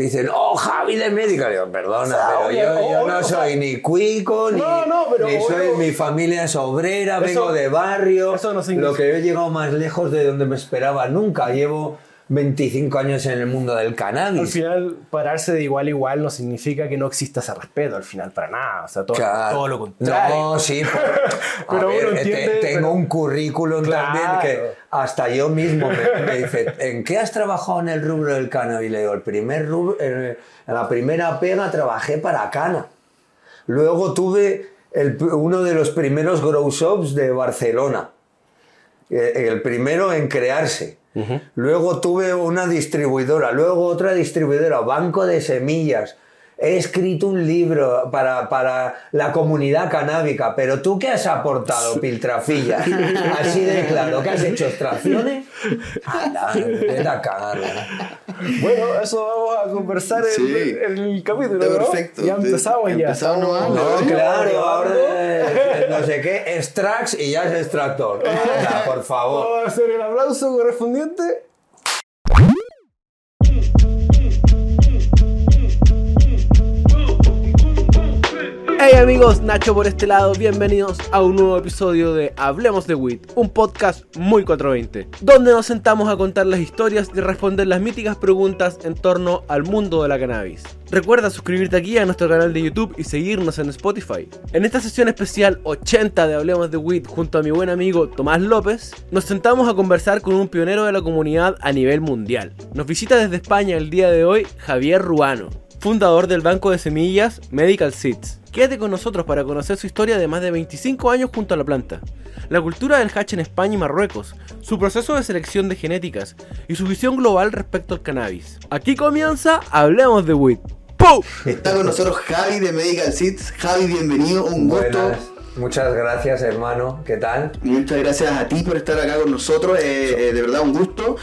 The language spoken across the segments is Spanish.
dicen, oh, Javi de médica. Digo, perdona, pero yo, no soy ni cuico, ni, No, no, pero ni soy, mi familia es obrera, Eso- vengo de barrio. eso no significa- Lo que yo he llegado más lejos de donde me esperaba nunca. Llevo 25 años en el mundo del Al cannabis. final, pararse de igual a igual no significa que no exista ese respeto, al final, para nada. O sea, todo, Claro. todo lo contrario. No, sí, pero, a Pero ver, uno te- entiende, tengo pero- un currículum también que hasta yo mismo me, me dice, ¿en qué has trabajado en el rubro del cannabis? Y le digo, el primer rubro, en la primera pega trabajé para Cana. Luego tuve el- uno de los primeros grow shops de Barcelona. Eh, El primero en crearse. Luego tuve una distribuidora, luego otra distribuidora, banco de semillas. He escrito un libro para, para la comunidad canábica, pero tú qué has aportado, Piltrafilla? Así de claro, ¿qué has hecho? ¿Extracciones? Anda, vete a cagar, ¿no? Bueno, eso vamos a conversar en- Sí. en, el capítulo. ¿no? perfecto. Ya empezamos ya. Empezamos nomás. No, Sí, claro, ahora no sé qué, extracts y ya es extractor. Anda, por favor. Vamos a hacer el aplauso correspondiente. Hey amigos, Nacho por este lado, bienvenidos a un nuevo episodio de Hablemos de Weed, un podcast muy 420, donde nos sentamos a contar las historias y responder las míticas preguntas en torno al mundo de la cannabis. Recuerda suscribirte aquí a nuestro canal de YouTube y seguirnos en Spotify. En esta sesión especial 80 de Hablemos de Weed junto a mi buen amigo Tomás López, nos sentamos a conversar con un pionero de la comunidad a nivel mundial. Nos visita desde España el día de hoy Javier Ruano fundador del banco de semillas Medical Seeds. Quédate con nosotros para conocer su historia de más de 25 años junto a la planta, la cultura del hatch en España y Marruecos, su proceso de selección de genéticas y su visión global respecto al cannabis. Aquí comienza Hablemos de Weed. ¡Pum! Está con nosotros Javi de Medical Seeds. Javi, bienvenido, un gusto. Buenas, muchas gracias hermano, ¿qué tal? Muchas gracias a ti por estar acá con nosotros, eh, eh, de verdad un gusto.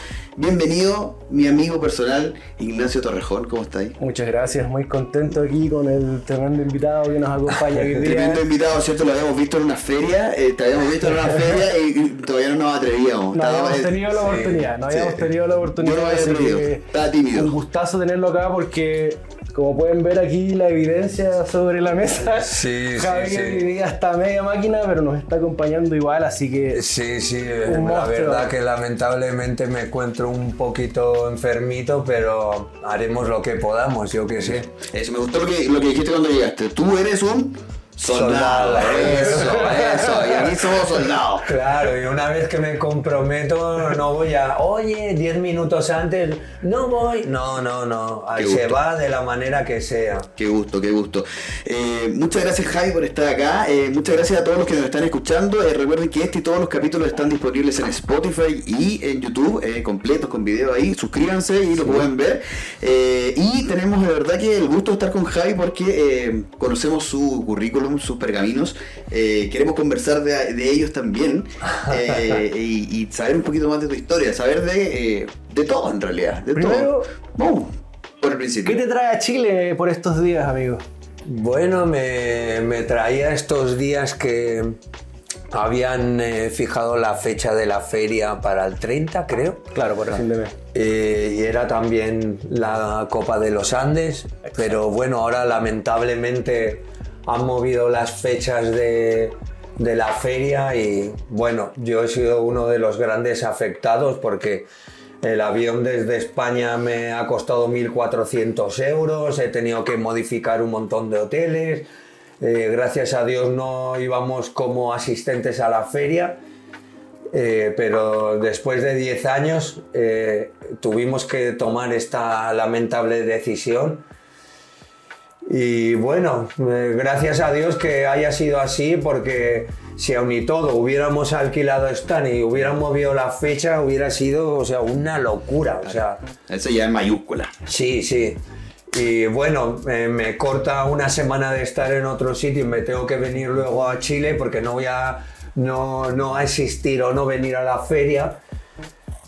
Bienvenido, mi amigo personal, Ignacio Torrejón, ¿cómo estáis? Muchas gracias, muy contento aquí con el tremendo invitado que nos acompaña hoy día. Tremendo invitado, ¿cierto? Lo habíamos visto en una feria, eh, te habíamos visto en una feria y todavía no nos atrevíamos. No habíamos Estábamos- tenido la sí, oportunidad, no sí. habíamos tenido la oportunidad. Yo no había atrevido, estaba tímido. Un gustazo tenerlo acá porque, como pueden ver aquí, la evidencia sobre la mesa. Sí, sí, Javi sí. vivía hasta media máquina, pero nos está acompañando igual, así que. Sí, sí, Un la monstruo. verdad que lamentablemente me encuentro un poquito enfermito, pero haremos lo que podamos, yo qué sé. Eso, me gustó lo que, lo que dijiste cuando llegaste. Tú eres un soldado. Soldado. Eso, eso. Y aquí somos soldados. Claro, y una vez que me comprometo, no voy a, oye, 10 minutos antes, no voy. No, no, no, Qué se gusto. va de la manera que sea. Qué gusto, qué gusto. Eh, muchas gracias Javi por estar acá. Eh, muchas gracias a todos los que nos están escuchando. Eh, recuerden que este y todos los capítulos están disponibles en Spotify y en YouTube, completos con video ahí. Suscríbanse y lo pueden ver. Y tenemos de verdad que el gusto de estar con Javi porque conocemos su currículum, sus pergaminos. Eh, queremos conversar de, de ellos también eh, y, y saber un poquito más de tu historia, saber de, eh, de todo en realidad. De Primero- todo. Vamos por el principio. ¿Qué te trae a Chile por estos días, amigo? Bueno, me, me traía estos días que habían eh, fijado la fecha de la feria para el 30, creo. Claro, por fin de. Eh, y era también la Copa de los Andes, pero bueno, ahora lamentablemente han movido las fechas de, la feria y bueno, yo he sido uno de los grandes afectados porque el avión desde España me ha costado 1.400 euros, he tenido que modificar un montón de hoteles, eh, gracias a Dios no íbamos como asistentes a la feria. Eh, pero después de 10 años eh, tuvimos que tomar esta lamentable decisión. Y bueno, eh, gracias a Dios que haya sido así, porque si aun y todo hubiéramos alquilado Stan y hubieran movido la fecha, hubiera sido o sea, una locura. O sea, Eso ya es mayúscula. Sí, sí. Y bueno, eh, me corta una semana de estar en otro sitio y me tengo que venir luego a Chile porque no voy a no, no asistir o no venir a la feria.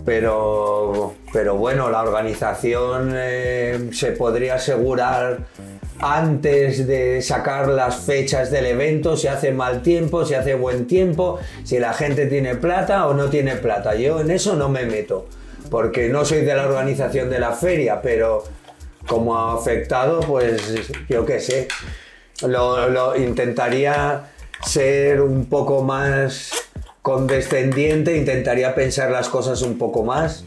Pero, pero bueno, la organización eh, se podría asegurar antes de sacar las fechas del evento, si hace mal tiempo, si hace buen tiempo, si la gente tiene plata o no tiene plata. Yo en eso no me meto, porque no soy de la organización de la feria, pero como ha afectado, pues yo qué sé. Lo, intentaría ser un poco más condescendiente, intentaría pensar las cosas un poco más.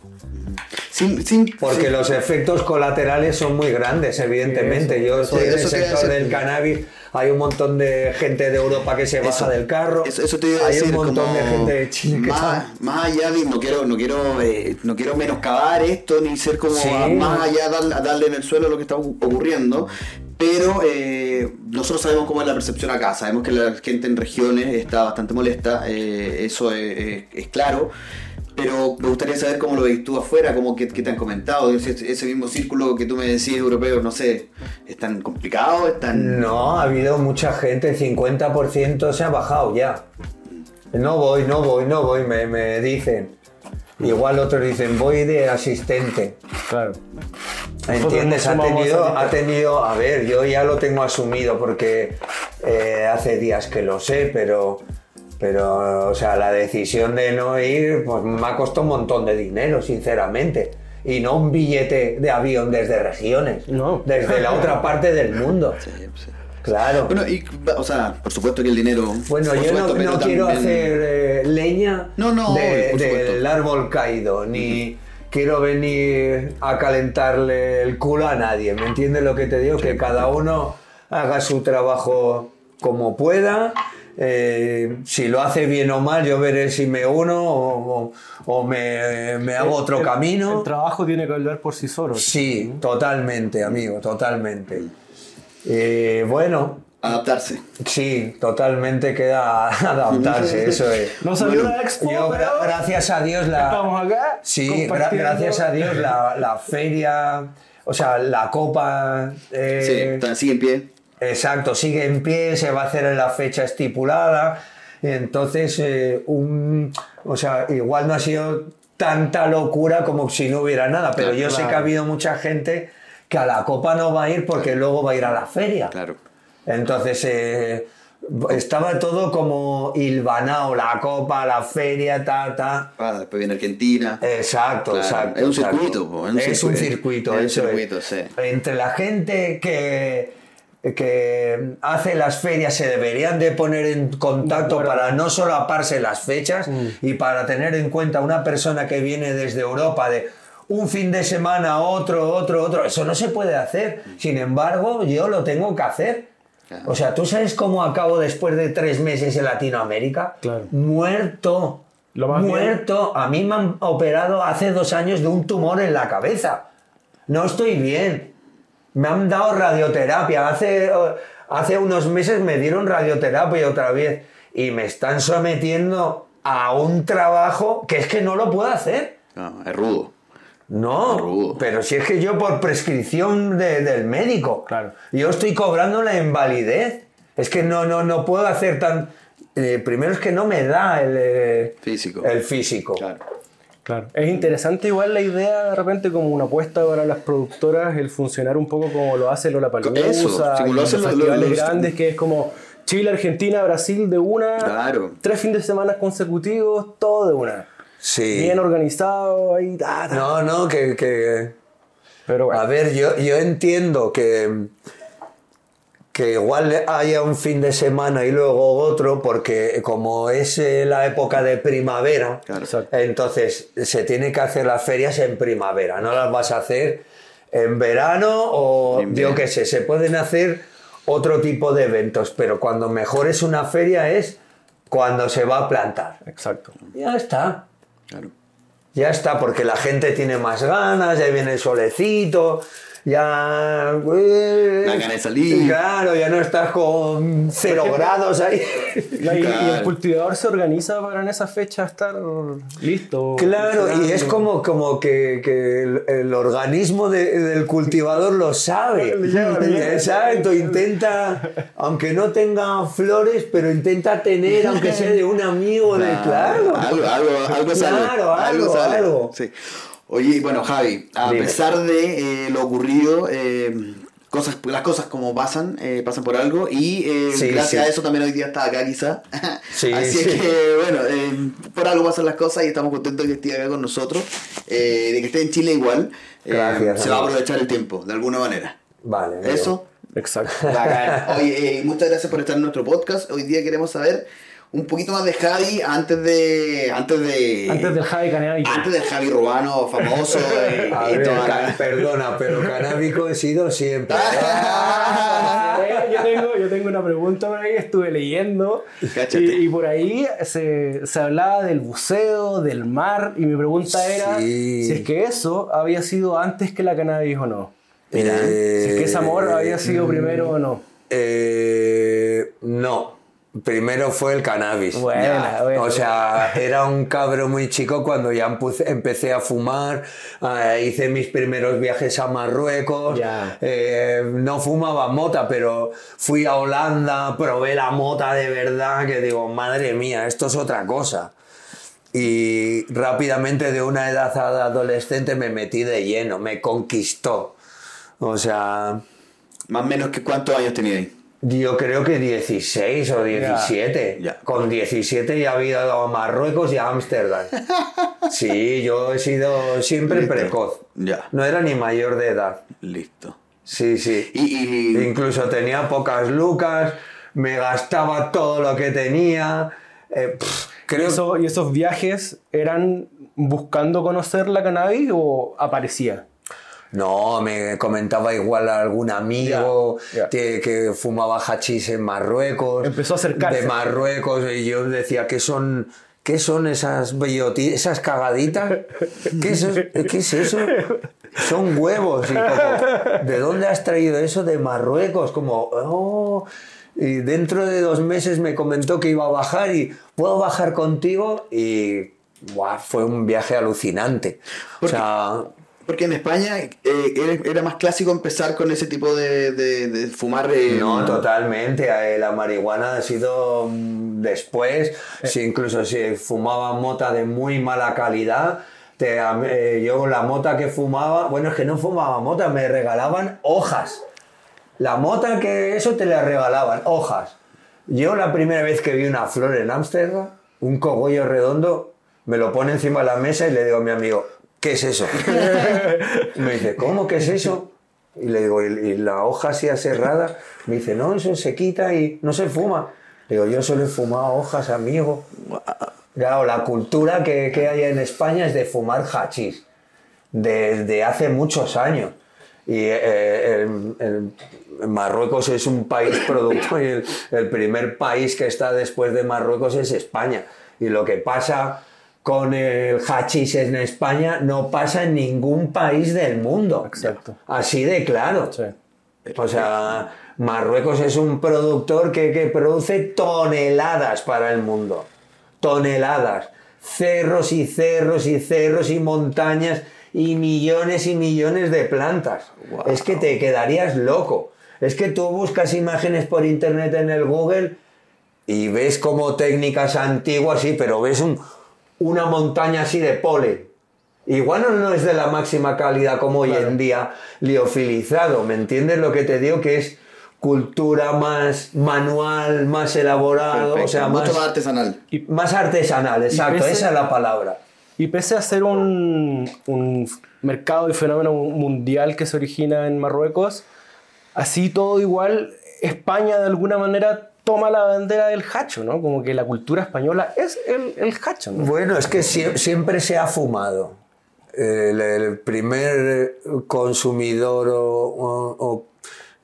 Sin, sin, Porque los efectos colaterales son muy grandes, evidentemente. Yo estoy en el eso te iba a sector del cannabis, hay un montón de gente de Europa que se baja del carro. Eso, eso te iba a hay decir, un montón de gente de Chile que más, está- más allá de no quiero no quiero eh, no quiero menoscabar esto ni ser como Sí. a- más allá darle, a darle en el suelo lo que está ocurriendo pero eh, nosotros sabemos cómo es la percepción acá sabemos que la gente en regiones está bastante molesta eh, eso es, es- es claro pero me gustaría saber cómo lo veis tú afuera, cómo que, te han comentado, ese, ese mismo círculo que tú me decís europeo, no sé, ¿es tan complicado? ¿Es tan... No, ha habido mucha gente, el 50% se ha bajado ya. No voy, no voy, no voy, me, me dicen. Igual otros dicen, voy de asistente. Claro. ¿Entiendes? Ha tenido, a- ha tenido, a ver, yo ya lo tengo asumido porque eh, hace días que lo sé, pero, pero, o sea, la decisión de no ir, pues me ha costado un montón de dinero, sinceramente. Y no un billete de avión desde regiones, No. desde la otra parte del mundo. Sí, sí. Claro. Bueno, y, o sea, por supuesto que el dinero... Bueno, yo no, supuesto, pero no quiero también- hacer eh, leña No, no, de- del árbol caído, ni quiero venir a calentarle el culo a nadie. ¿Me entiendes lo que te digo? que cada uno haga su trabajo como pueda. Eh, si lo hace bien o mal, yo veré si me uno o, o- o me, me hago otro El- camino. El trabajo tiene que hablar por sí solo. Sí, totalmente, amigo, totalmente. Eh, bueno, Adaptarse. Sí, totalmente queda adaptarse, eso es. No salió Bueno, la expo, Yo, pero gra- gracias a Dios, la. estamos acá. Sí, gra- gracias a Dios, la, la feria, o sea, la copa. eh, Sí, sigue en pie. Exacto, sigue en pie, se va a hacer en la fecha estipulada. Entonces, eh, un, o sea, igual no ha sido tanta locura como si no hubiera nada, pero Claro, yo sé que ha habido mucha gente que a la copa no va a ir porque luego va a ir a la feria. Claro. Entonces eh, estaba todo como hilvanado, la copa, la feria, ta, ta. Ah, después viene Argentina. Exacto, Claro, exacto. es un exacto. circuito, po, es un es un circuito. circuito, Es un eso es. circuito, sí. Entre la gente que, que hace las ferias se deberían de poner en contacto para no solaparse las fechas Mm. y para tener en cuenta una persona que viene desde Europa de un fin de semana, otro, otro, otro. Eso no se puede hacer. Sin embargo, yo lo tengo que hacer. Claro. O sea, ¿tú sabes cómo acabo después de tres meses en Latinoamérica? Claro. Muerto. Lo más bien- Muerto. A mí me han operado hace dos años de un tumor en la cabeza. No estoy bien. Me han dado radioterapia. Hace, hace unos meses me dieron radioterapia otra vez. Y me están sometiendo a un trabajo que es que no lo puedo hacer. No, es rudo. No, Rudo. pero si es que yo por prescripción de- del médico, Claro. yo estoy cobrando la invalidez. Es que no, no, no puedo hacer tan... eh, primero es que no me da el, eh, Físico. el físico. Claro. Claro. Es interesante igual la idea de repente como una apuesta para las productoras el funcionar un poco como lo hace Lola Eso, Palusa, sí, como lo hacen los- festivales los- grandes que es como Chile, Argentina, Brasil de una, Claro. tres fines de semana consecutivos, todo de una. Sí. Bien organizado, ahí, ta, ta. No, no, que... que- Pero bueno, A ver, yo, yo entiendo que, que igual haya un fin de semana y luego otro, porque como es eh, la época de primavera, Claro. Entonces se tiene que hacer las ferias en primavera, no las vas a hacer en verano o En yo qué sé, se pueden hacer otro tipo de eventos, pero cuando mejor es una feria es cuando se va a plantar. exacto. Ya está. Claro. Ya está, porque la gente tiene más ganas, ya viene el solecito, ya... eh, Da ganas de salir. Claro, ya no estás con cero grados ahí. Y, el cultivador se organiza para en esa fecha estar listo. Claro, y es como, como que, que el, el organismo de- del cultivador lo sabe. Exacto, intenta, aunque no tenga flores, pero intenta tener, aunque sea de un amigo, de claro. Algo, algo, algo sale. Claro, algo, algo. Sí. Oye, bueno, Javi, a Dime. pesar de eh, lo ocurrido, eh, cosas, las cosas como pasan, eh, pasan por algo, y eh, Sí, gracias sí. a eso también hoy día está acá quizá. Sí, Así es que, bueno, eh, por algo pasan las cosas y estamos contentos de que esté acá con nosotros. eh, de que esté en Chile igual. Eh, Gracias, Se va a aprovechar el tiempo, de alguna manera. Vale. Eso. Exacto. Bacán. Oye, muchas gracias por estar en nuestro podcast. Hoy día queremos saber un poquito más de Javi antes de. Antes de. Antes del Javi Caneavi. antes del Javi Rubano famoso y, A y ver, toda ca- la- perdona, pero canábico he sido siempre. Eh, yo, tengo, yo tengo una pregunta por ahí, estuve leyendo y, y por ahí se, se hablaba del buceo, del mar y mi pregunta era Sí. si es que eso había sido antes que la cannabis o no. Mira, Si es que ese amor había Eh, sido primero o no. Eh, no. Primero fue el cannabis. Buena, buena. O sea, era un cabro muy chico cuando ya empecé, empecé a fumar, eh, hice mis primeros viajes a Marruecos, Ya. eh, no fumaba mota, pero fui a Holanda, probé la mota de verdad, que digo, madre mía, esto es otra cosa. Y rápidamente de una edad adolescente me metí de lleno, me conquistó. O sea, Más o menos que cuántos años tenía ahí. Yo creo que 16 o 17. Ya. Con 17 ya había ido a Marruecos y a Ámsterdam. Sí, yo he sido siempre Listo. precoz. Ya. No era ni mayor de edad. Listo. Sí, sí. Y, y- Incluso tenía pocas lucas, me gastaba todo lo que tenía. eh, pff, creo Eso- ¿Y esos viajes eran buscando conocer la cannabis o aparecía? No, me comentaba igual algún amigo. Que, que fumaba hachís en Marruecos. Empezó a acercarse. De Marruecos y yo decía, ¿qué son, qué son esas esas cagaditas? ¿Qué es, eso? ¿Qué es eso? Son huevos. Y como, ¿De dónde has traído eso? De Marruecos. Como, oh. Y dentro de dos meses me comentó que iba a bajar y ¿puedo bajar contigo? Y fue un viaje alucinante. O sea, porque en España eh, era, más clásico empezar con ese tipo de, de- de fumar. eh, No, totalmente. Eh, La marihuana ha sido mm, después. Si incluso si fumaba mota de muy mala calidad. te- eh, yo la mota que fumaba, bueno, es que no fumaba mota, me regalaban hojas. La mota que eso te la regalaban, hojas. Yo la primera vez que vi una flor en Ámsterdam, un cogollo redondo, me lo pone encima de la mesa y le digo a mi amigo, ¿qué es eso? me dice, ¿cómo que es eso? Y le digo, ¿y, la hoja así aserrada? Me dice, no, eso se quita y no se fuma. Le digo, yo solo he fumado hojas, amigo. Claro, la cultura que, que hay en España es de fumar hachís, desde hace muchos años. Y eh, el- el- Marruecos es un país productor y el, el primer país que está después de Marruecos es España. Y lo que pasa con el hachís en España no pasa en ningún país del mundo. Exacto. Así de claro. Sí. O sea, Marruecos es un productor que, que produce toneladas para el mundo. Toneladas. Cerros y cerros y cerros y montañas y millones y millones de plantas. Es que te quedarías loco. Es que tú buscas imágenes por internet en el Google y ves como técnicas antiguas, sí, pero ves un- una montaña así de polen. Igual no, no es de la máxima calidad como hoy en día liofilizado, ¿me entiendes lo que te digo? Que es cultura más manual, más elaborado, perfecto, o sea, mucho más, más artesanal. más artesanal, exacto, pese- esa es la palabra. Y pese a ser un, un mercado y fenómeno mundial que se origina en Marruecos, así todo igual, España de alguna manera toma la bandera del hacho, ¿no? Como que la cultura española es el, el hacho, ¿no? Bueno, es que sie- siempre se ha fumado. El, el primer consumidor o,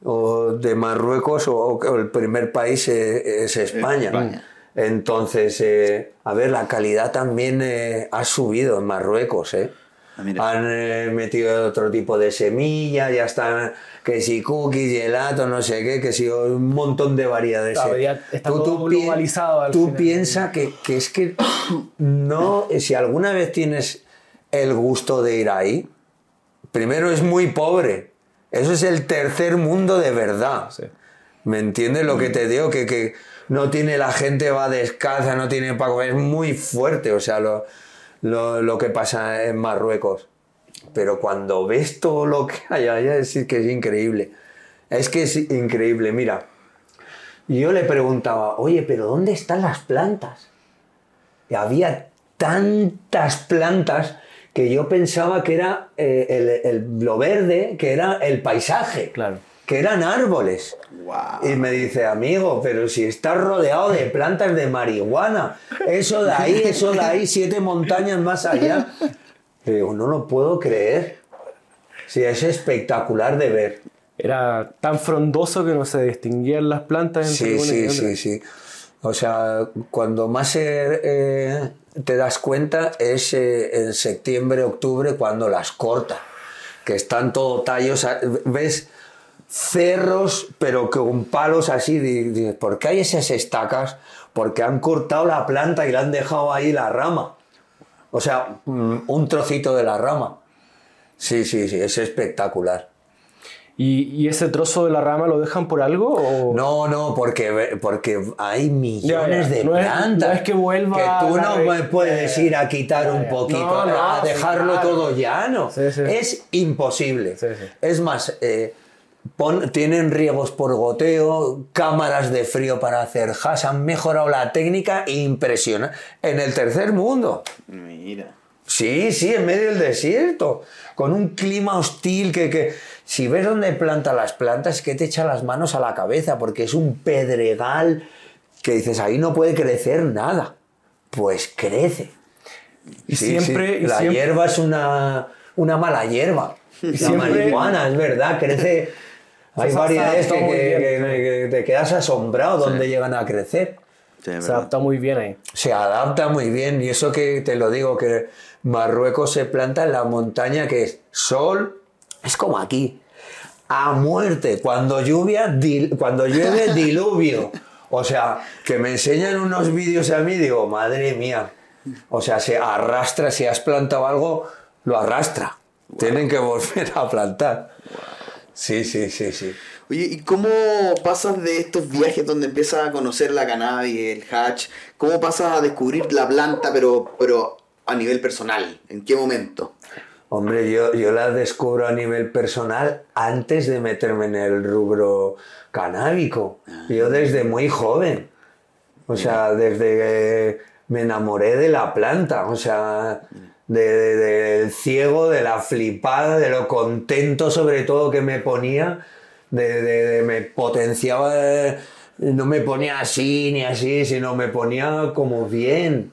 o- de Marruecos o, o el primer país eh, es España. España. Entonces, eh, a ver, la calidad también eh, ha subido en Marruecos. ¿eh? Ah. Han eh, metido otro tipo de semilla, ya están que si cookies, gelato, no sé qué, que si un montón de variedades. Claro, ya está todo pi- globalizado al Tú piensas que, que es que no, si alguna vez tienes el gusto de ir ahí, primero es muy pobre. Eso es el tercer mundo de verdad. Sí. ¿Me entiendes lo que te digo? Que, que no tiene la gente, va descalza, no tiene para comer. Es muy fuerte, o sea, lo, lo, lo que pasa en Marruecos. Pero cuando ves todo lo que hay allá, es que es increíble. Es que es increíble. Mira, yo le preguntaba, oye, pero ¿dónde están las plantas? Y había tantas plantas que yo pensaba que era eh, el- el- lo verde, que era el paisaje, Claro. que eran árboles. Wow. Y me dice, amigo, pero si estás rodeado de plantas de marihuana, eso de ahí, eso de ahí, siete montañas más allá. Digo, no lo puedo creer. Sí, es espectacular de ver. Era tan frondoso que no se distinguían las plantas entre Sí, una y sí, otra. sí, sí. O sea, cuando más eh, eh, te das cuenta es eh, en septiembre, octubre, cuando las corta. Que están todo tallos. Ves cerros, pero con palos así. di- Dices, ¿por qué hay esas estacas? Porque han cortado la planta y le han dejado ahí la rama. O sea, mm, un trocito de la rama. Sí, sí, sí, es espectacular. ¿Y, y ese trozo de la rama lo dejan por algo? O... No, no, porque, porque hay millones Ya, ya. de No es- plantas. no es que vuelva Que tú no me puedes ir a quitar Ya, un poquito, No, a sí, dejarlo claro. todo llano. Sí, sí. Es imposible. Sí, sí. Es más, eh, pon- tienen riegos por goteo, cámaras de frío para hacer hash, han mejorado la técnica impresionante. En el tercer mundo. Mira. Sí, sí, en medio del desierto, con un clima hostil que, que si ves dónde planta las plantas es que te echa las manos a la cabeza porque es un pedregal que dices, ahí no puede crecer nada. Pues crece. Y Sí, siempre... sí, y La siempre- hierba es una, una mala hierba. La siempre- marihuana, es verdad, crece... Hay variedades que, que- que- que te quedas asombrado donde llegan a crecer. Sí, Se adapta muy bien ahí. se adapta muy bien. Y eso que te lo digo que Marruecos se planta en la montaña que es sol es como aquí a muerte. Cuando lluvia dil- cuando llueve diluvio. O sea que me enseñan unos vídeos a mí digo madre mía o sea se arrastra si has plantado algo lo arrastra. Tienen que volver a plantar sí sí sí sí Oye, ¿y cómo pasas de estos viajes donde empiezas a conocer la cannabis, el hatch? ¿Cómo pasas a descubrir la planta, pero, pero a nivel personal? ¿En qué momento? Hombre, yo, yo la descubro a nivel personal antes de meterme en el rubro canábico. Yo desde muy joven. O sea, desde que me enamoré de la planta. O sea, de- de- del ciego, de la flipada, de lo contento sobre todo que me ponía. De, me potenciaba. No me ponía así ni así, sino me ponía como bien.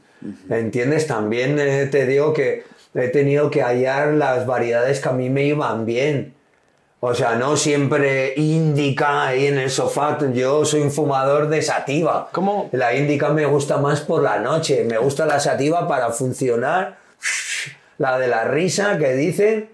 ¿Entiendes? También eh, te digo que he tenido que hallar las variedades que a mí me iban bien. O sea, no siempre índica ahí en el sofá. Yo soy un fumador de sativa. ¿Cómo? La índica me gusta más por la noche. Me gusta la sativa para funcionar. La de la risa que dicen.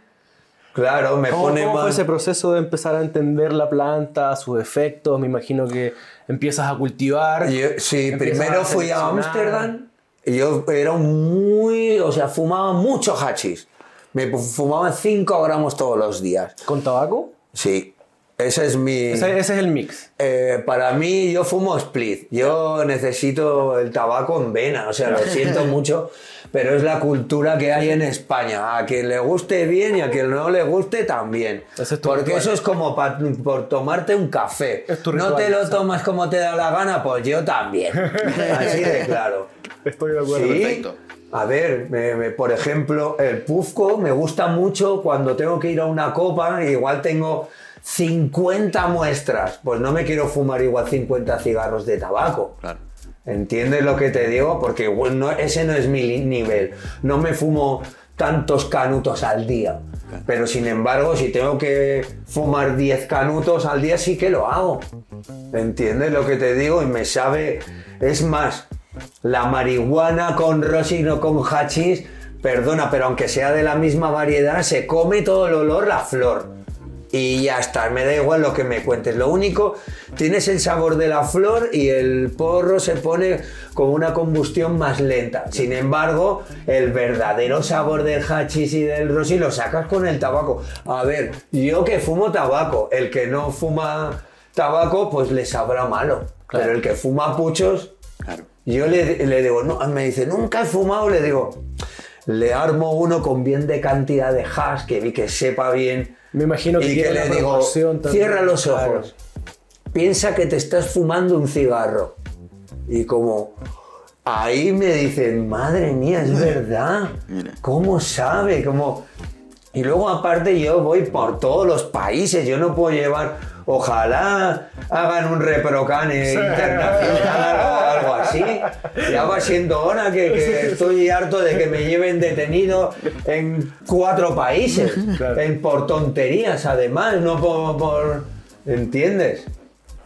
Claro, me ¿Cómo, pone cómo fue más. ese proceso de empezar a entender la planta, sus efectos? Me imagino que empiezas a cultivar. Yo- sí, primero fui a. Ámsterdam y yo era muy. O sea, fumaba mucho hachís. Me fumaba 5 gramos todos los días. ¿Con tabaco? Sí, ese es mi. Ese, ese es el mix. Eh, para mí, yo fumo split. Yo necesito el tabaco en vena. O sea, lo siento mucho, pero es la cultura que hay en España. A quien le guste bien y a quien no le guste también. Ese es tu Porque ritual. eso es como pa- por tomarte un café. Es tu no te lo sí. tomas como te da la gana, pues yo también. Así de claro. Estoy de Sí. perfecto. A ver, me- me- por ejemplo, el pufco me gusta mucho cuando tengo que ir a una copa, igual tengo 50 muestras, pues no me quiero fumar igual 50 cigarros de tabaco. Claro. ¿Entiendes lo que te digo? Porque bueno, ese no es mi nivel. No me fumo tantos canutos al día. Pero sin embargo, si tengo que fumar 10 canutos al día, sí que lo hago. ¿Entiendes lo que te digo? Y me sabe. Es más, la marihuana con rosin o con hachís, perdona, pero aunque sea de la misma variedad, se come todo el olor la flor. Y ya está, me da igual lo que me cuentes. Lo único, tienes el sabor de la flor y el porro se pone con una combustión más lenta. Sin embargo, el verdadero sabor del hachís y del rosin lo sacas con el tabaco. A ver, yo que fumo tabaco, el que no fuma tabaco, pues le sabrá malo. Pero el que fuma puchos, Claro. yo le, le digo, no, me dice, nunca he fumado, le digo, le armo uno con bien de cantidad de hash, que vi que sepa bien. Me imagino que y que tiene le digo, cierra los claro. ojos. piensa que te estás fumando un cigarro. Y como ahí me dicen, madre mía, es verdad. Mira. ¿Cómo sabe? Como... Y luego aparte yo voy por todos los países, yo no puedo llevar, ojalá hagan un reprocane internacional o algo así. Ya va siendo hora que, que estoy harto de que me lleven detenido en cuatro países, Claro. en, por tonterías además, no por... por- ¿Entiendes?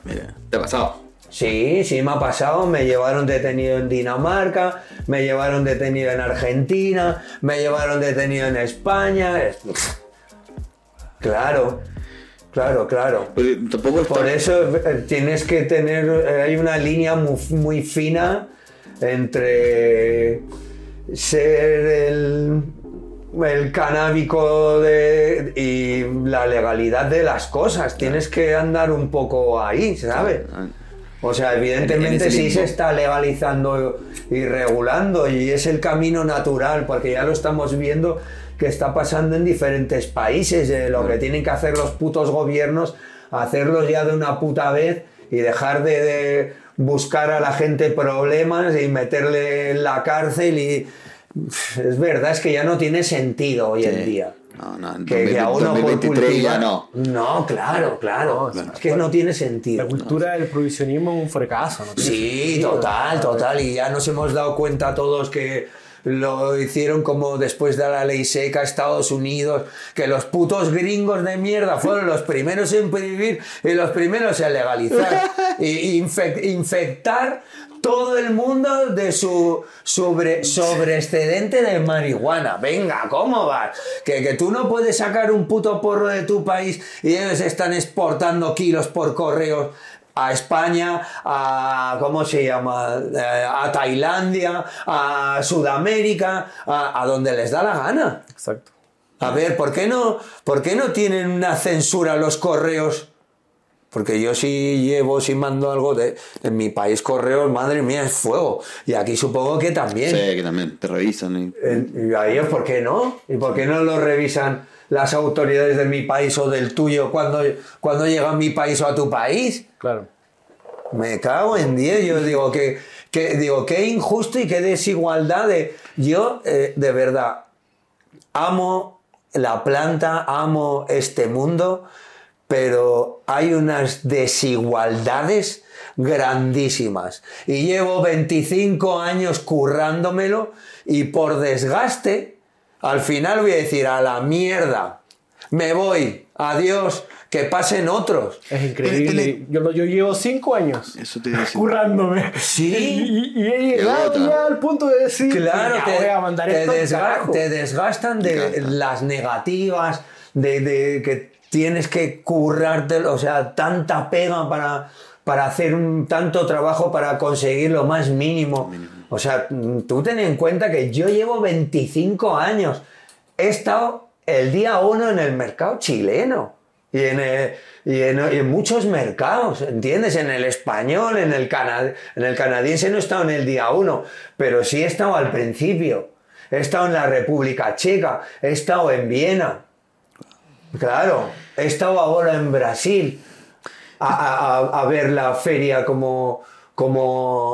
Mira, te ha pasado. Sí, sí me ha pasado, me llevaron detenido en Dinamarca, me llevaron detenido en Argentina, me llevaron detenido en España. Es- Claro, claro, claro. Tampoco Por eso eh, tienes que tener, eh, hay una línea muy, muy fina entre ser el, el canábico de- y la legalidad de las cosas. Tienes que andar un poco ahí, ¿sabes? O sea, En evidentemente sí se está legalizando y regulando y es el camino natural, porque ya lo estamos viendo que está pasando en diferentes países. eh, lo que tienen que hacer los putos gobiernos, hacerlos ya de una puta vez y dejar de, de buscar a la gente problemas y meterle en la cárcel y es verdad, es que ya no tiene sentido hoy en día. No, no, en Que, que a uno por 2023 ya cultivar- no. No, claro, claro. No, es que no tiene sentido. La cultura del prohibicionismo es un fracaso, ¿no? Sí, sentido. total, total. Y ya nos hemos dado cuenta todos que lo hicieron como después de la ley seca Estados Unidos, que los putos gringos de mierda fueron los primeros en prohibir y los primeros en legalizar y infectar todo el mundo de su sobre, sobreexcedente de marihuana. Venga, ¿cómo vas? Que, que tú no puedes sacar un puto porro de tu país y ellos están exportando kilos por correos a España, a ¿cómo se llama? Eh, a Tailandia, a Sudamérica, a, a donde les da la gana. Exacto. A ver, ¿por qué no, por qué no tienen una censura los correos? Porque yo si llevo, si mando algo de en mi país correos, madre mía, es fuego. Y aquí supongo que también. Sí, que también te revisan. Y... ¿Y a ellos por qué no? ¿Y por qué no lo revisan las autoridades de mi país o del tuyo cuando, cuando llega a mi país o a tu país? Claro. Me cago en 10, yo digo que, que digo qué injusto y qué desigualdad de yo eh, de verdad amo la planta, amo este mundo, pero hay unas desigualdades grandísimas y llevo 25 años currándomelo y por desgaste al final voy a decir a la mierda, me voy, adiós, que pasen otros. Es increíble. Yo, yo llevo cinco años Eso te currándome. Sí. Y, y he llegado ya al punto de decir, Claro, ya te, voy a mandar te esto desga- te desgastan de Desgasta. las negativas, de, de que tienes que currarte, o sea, tanta pega para, para hacer un, tanto trabajo para conseguir lo más mínimo. O sea, tú ten en cuenta que yo llevo 25 años. He estado el día uno en el mercado chileno. Y en, muchos mercados, ¿entiendes? En el español, en el, cana- en el canadiense no he estado en el día uno, pero sí he estado al principio. He estado en la República Checa, he estado en Viena. Claro, he estado ahora en Brasil a, ver la feria como,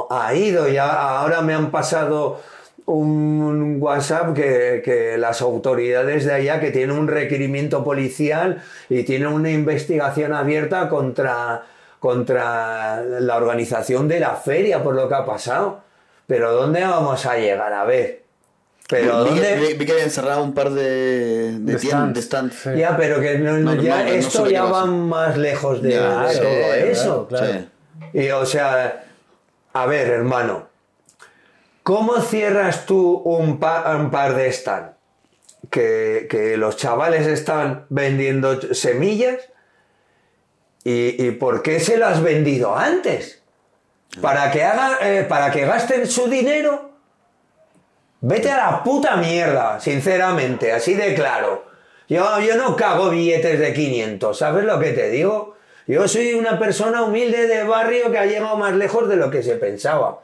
ha ido. Y ahora me han pasado un WhatsApp que, que las autoridades de allá que tienen un requerimiento policial y tienen una investigación abierta contra, contra la organización de la feria por lo que ha pasado. Pero ¿dónde vamos a llegar? A ver. Pero vi, que, ¿dónde? vi- vi que habían cerrado un par de, de, stands. Sí. Ya, pero que no- No, no, ya no, no esto ya va más lejos de, Ya, de sí, todo claro, eso. claro. Sí. Y o sea, a ver, hermano, ¿cómo cierras tú un, pa- un par de stand? Que, los chavales están vendiendo semillas y, y ¿por qué se lo has vendido antes? ¿Para que, haga, eh, para que gasten su dinero? Vete a la puta mierda, sinceramente, así de claro. Yo, yo no cago billetes de 500, ¿sabes lo que te digo? Yo soy una persona humilde de barrio que ha llegado más lejos de lo que se pensaba.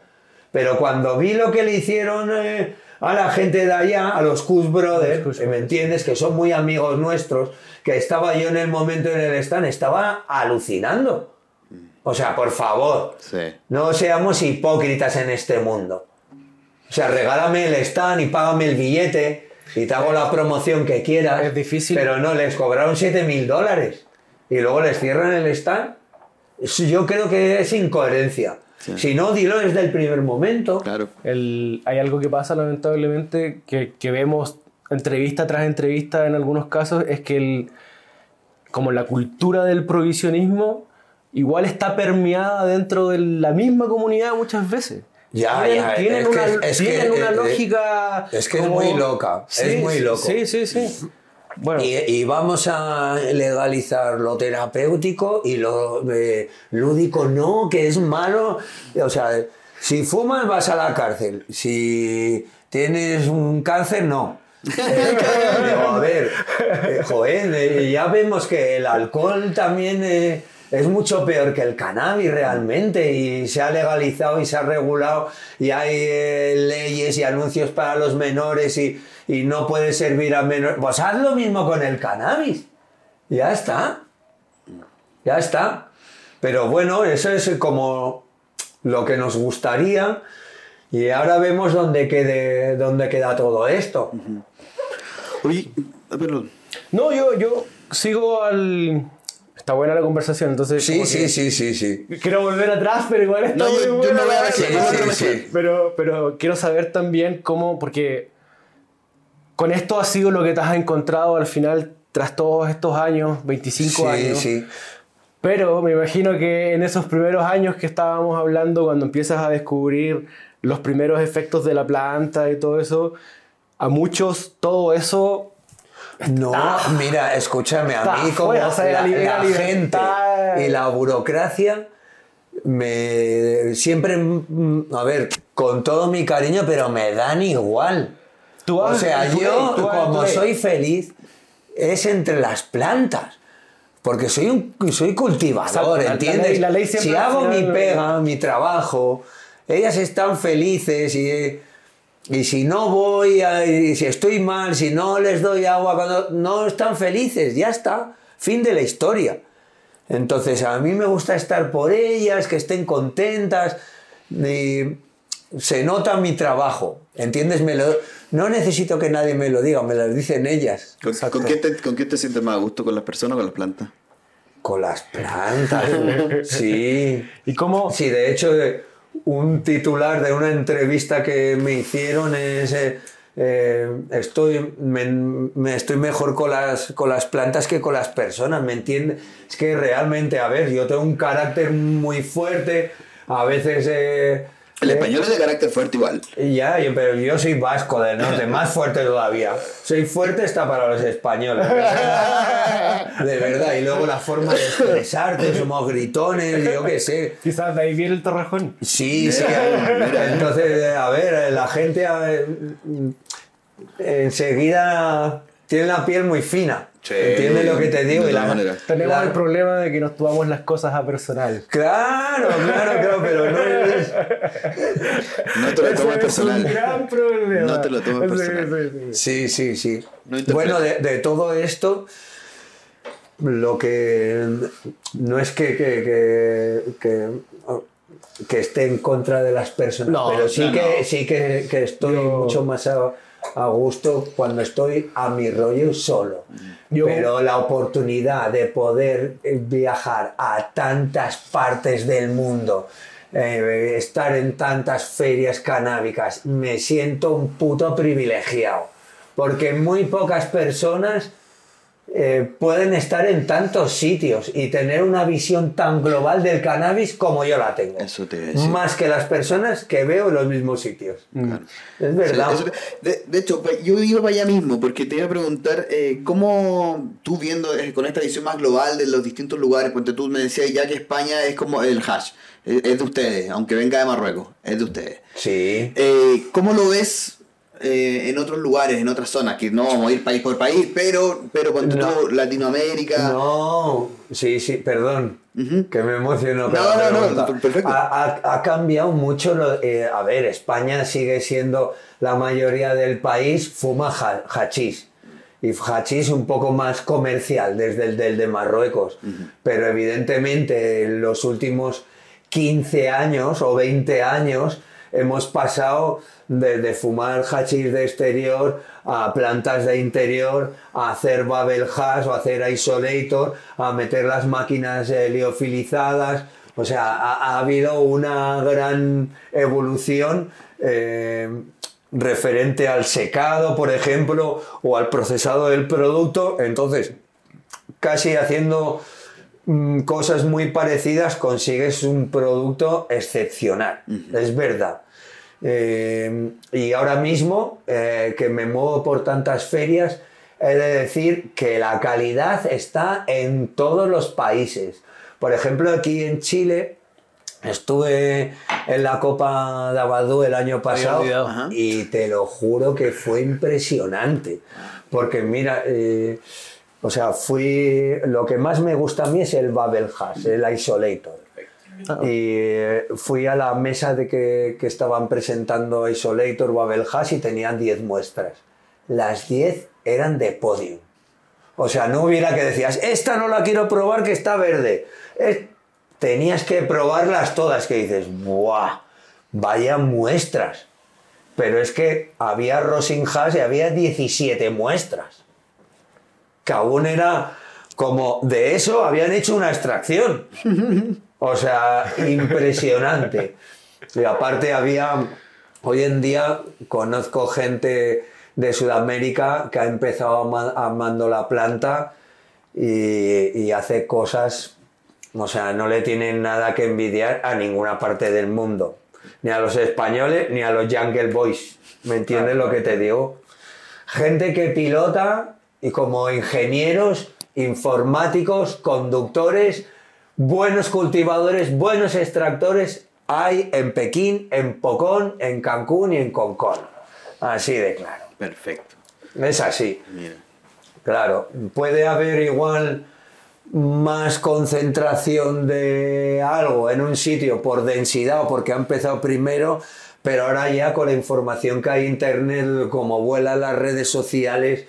Pero cuando vi lo que le hicieron eh, a la gente de allá, a los Kush Brothers, Los Kush eh, ¿me entiendes? Que son muy amigos nuestros, que estaba yo en el momento en el stand, estaba alucinando. O sea, por favor, Sí. no seamos hipócritas en este mundo. O sea, regálame el stand y págame el billete y te hago la promoción que quieras. Es difícil. Pero no, les cobraron 7 mil dólares y luego les cierran el stand. Yo creo que es incoherencia. Sí. Si no, dilo desde el primer momento. Claro. El- hay algo que pasa lamentablemente que, que vemos entrevista tras entrevista en algunos casos es que el, como la cultura del provisionismo igual está permeada dentro de la misma comunidad muchas veces. Ya, tienen, ya, tienen es una, que- es que, tienen una eh, eh, lógica. es que es muy loca, es muy loco. Sí, sí, sí. Bueno, Y, y vamos a legalizar lo terapéutico y lo eh, lúdico no, que es malo. O sea, si fumas vas a la cárcel. Si tienes un cáncer, no. A ver, eh, joder, eh, ya vemos que el alcohol también eh, es mucho peor que el cannabis realmente y se ha legalizado y se ha regulado y hay eh, leyes y anuncios para los menores y, y no puede servir a menores. Pues haz lo mismo con el cannabis. Ya está. Ya está. Pero bueno, eso es como lo que nos gustaría y ahora vemos dónde, quede, dónde queda todo esto. Oye, perdón. no, yo, yo sigo al. Está buena la conversación, entonces. Sí, sí, sí, sí, sí. Quiero volver atrás, pero igual está No, muy yo- yo buena voy a Sí, yo me voy a sí, mezclar. sí. Pero, pero quiero saber también cómo, porque con esto ha sido lo que te has encontrado al final tras todos estos años, 25 Sí, años. sí. Pero me imagino que en esos primeros años que estábamos hablando, cuando empiezas a descubrir los primeros efectos de la planta y todo eso, a muchos todo eso No, mira, escúchame, a está mí como la, la gente y la burocracia me siempre, mm, a ver, con todo mi cariño, pero me dan igual. Tú O sea, tú yo tú como soy feliz es entre las plantas. Porque soy un soy cultivador, Exacto, la- la ¿entiendes? ley- la ley si hago mi pega, mi trabajo, ellas están felices y, y si no voy, a- y si estoy mal, si no les doy agua, cuando no están felices, ya está, fin de la historia. Entonces a mí me gusta estar por ellas, que estén contentas y se nota mi trabajo, ¿entiendes? Me lo- no necesito que nadie me lo diga, me lo dicen ellas. ¿Con, con quién te, ¿Con quién te sientes más a gusto? ¿Con las personas o con las plantas? Con las plantas, sí. ¿Y cómo? Sí, de hecho, eh, un titular de una entrevista que me hicieron es... eh, eh, estoy, me, estoy mejor con las, con las plantas que con las personas, ¿me entiendes? Es que realmente, a ver, yo tengo un carácter muy fuerte, a veces... eh, El eh, español es de carácter fuerte igual. ya, pero yo soy vasco del norte, más fuerte todavía. Soy fuerte está para los españoles. De verdad. Y luego la forma de expresarte, somos gritones, yo qué sé. Quizás de ahí viene el torrejón. Sí, sí. Mira. Entonces, a ver, la gente ver, enseguida tiene la piel muy fina. Sí, ¿Entiendes lo que te digo? de Y la-. Tenemos el problema de que nos tomamos las cosas a personal. Claro, claro, claro, pero no es... No te lo tomes es personal. un gran problema. No te lo tomes Sí, personal. sí, sí. Sí. No bueno, de, de todo esto, lo que no es que, que, que, que, que esté en contra de las personas, No, pero sí no, que, no. sí que, que estoy Yo- mucho más a, a gusto cuando estoy a mi rollo solo. Pero la oportunidad de poder eh, viajar a tantas partes del mundo, eh, estar en tantas ferias canábicas, me siento un puto privilegiado. Porque muy pocas personas eh, pueden estar en tantos sitios y tener una visión tan global del cannabis como yo la tengo. Eso te iba a decir. Más que las personas que veo en los mismos sitios. Es verdad. Sí, eso- de, de hecho, pa- yo iba para allá mismo porque te iba a preguntar eh, cómo tú viendo eh, con esta visión más global de los distintos lugares, porque tú me decías ya que España es como el hash, es, es de ustedes, aunque venga de Marruecos, es de ustedes. Sí. Eh, ¿Cómo lo ves eh, en otros lugares, en otras zonas? Que no vamos a ir país por país, pero, pero con No. todo Latinoamérica. No, sí, sí, perdón. Que me emociono. con No, no, no, perfecto. Ha, ha- ha cambiado mucho. lo- eh, a ver, España sigue siendo la mayoría del país fuma ja- hachís. y hachís un poco más comercial desde el del de Marruecos. Pero evidentemente en los últimos 15 años o 20 años hemos pasado de, fumar hachís de exterior a plantas de interior, a hacer Babel hash o hacer isolator, a meter las máquinas liofilizadas. O sea, ha, habido una gran evolución eh, referente al secado, por ejemplo, o al procesado del producto. Entonces, casi haciendo cosas muy parecidas consigues un producto excepcional. Es verdad. Eh, y ahora mismo, eh, que me muevo por tantas ferias, he de decir que la calidad está en todos los países. Por ejemplo, aquí en Chile estuve en la Copa de Abadú el año pasado y te lo juro que fue impresionante. Porque mira, eh, o sea, fui. Lo que más me gusta a mí es el Babel Hash, el Isolator. Ah. Y eh, fui a la mesa de que, que estaban presentando Isolator Babel Hash y tenían 10 muestras. Las 10 eran de podium. O sea, no hubiera que decías, esta no la quiero probar que está verde. tenías que probarlas todas, que dices, ¡buah! Vaya muestras. Pero es que había Rosin Hash y había 17 muestras. Que aún era como de eso habían hecho una extracción. O sea, impresionante. Y aparte había, hoy en día conozco gente de Sudamérica que ha empezado amando la planta y, hace cosas, o sea, no le tienen nada que envidiar a ninguna parte del mundo. Ni a los españoles, ni a los Jungle Boys. ¿Me entiendes lo que te digo? Gente que pilota y como ingenieros, informáticos, conductores, buenos cultivadores, buenos extractores hay en Pekín, en Pocón, en Cancún y en Concón. Así de claro. Perfecto. Es así. Claro, puede haber igual más concentración de algo en un sitio por densidad o porque ha empezado primero, pero ahora ya con la información que hay en internet, como vuelan las redes sociales,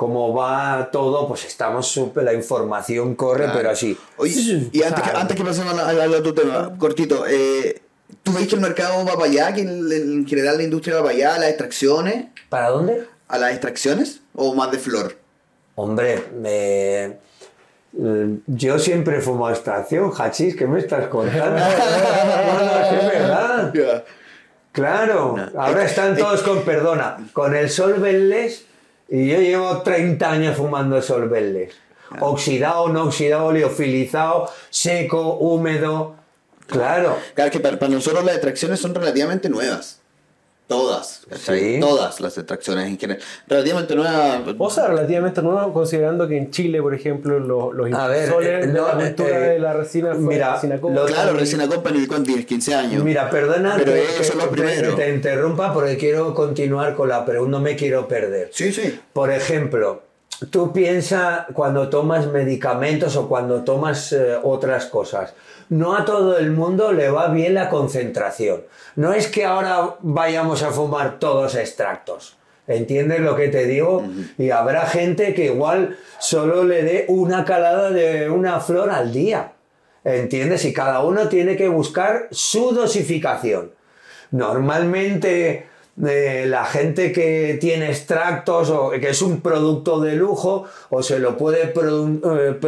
como va todo, pues estamos súper, la información corre, pero así. Oye, y antes, que, antes que pasemos a, otro tema, cortito, eh, ¿tú veis que el mercado va para allá, que en, general la industria va para allá, las extracciones? ¿Para dónde? ¿A las extracciones o más de flor? Hombre, me... Yo siempre fumo extracción, hachís, ¿qué me estás contando? no, es verdad. Claro, ahora están todos con, perdona, con el solventless y yo llevo 30 años fumando solventes. Oxidado, no oxidado, oleofilizado, seco, húmedo. Claro. Claro, que para, nosotros las extracciones son relativamente nuevas. Todas, todas las extracciones en general. Relativamente nuevas. O sea, relativamente nuevas, considerando que en Chile, por ejemplo, los, los impulsores de la cultura eh, de la resina fue mira, resina Company. Claro, Resina Company, ¿cuánto tienes? 15 años. Mira, perdona Pero que, te, interrumpa porque quiero continuar con la pregunta, no me quiero perder. Sí, sí. Por ejemplo, tú piensas cuando tomas medicamentos o cuando tomas eh, otras cosas no a todo el mundo le va bien la concentración. No es que ahora vayamos a fumar todos extractos. ¿Entiendes lo que te digo? Y habrá gente que igual solo le dé una calada de una flor al día. ¿Entiendes? Y cada uno tiene que buscar su dosificación. Normalmente eh, la gente que tiene extractos o que es un producto de lujo o se lo puede eh,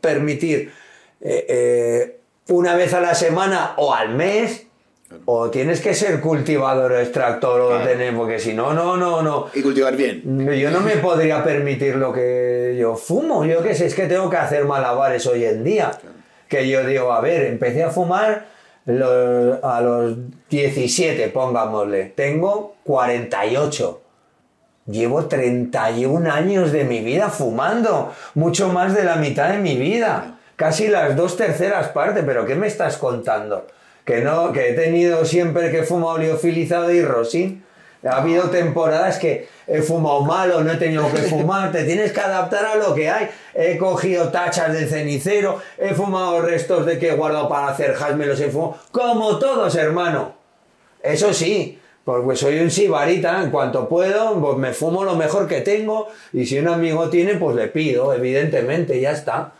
permitir eh, una vez a la semana o al mes, o tienes que ser cultivador o extractor o tener, porque si no, no, no, no. Y cultivar bien. Yo no me podría permitir lo que yo fumo. Yo qué sé, es que tengo que hacer malabares hoy en día. Que yo digo, a ver, empecé a fumar a los 17, pongámosle. Tengo 48. Llevo 31 años de mi vida fumando, mucho más de la mitad de mi vida casi las dos terceras partes, pero ¿qué me estás contando? Que no, que he tenido siempre que he fumado oleofilizado y rosin. Ha habido temporadas que he fumado mal o no he tenido que fumar, te tienes que adaptar a lo que hay. He cogido tachas de cenicero, he fumado restos de que he guardado para hacer hash, me los he fumado, como todos, hermano. Eso sí, Porque soy un sibarita, en cuanto puedo, pues me fumo lo mejor que tengo y si un amigo tiene, pues le pido, evidentemente, ya está.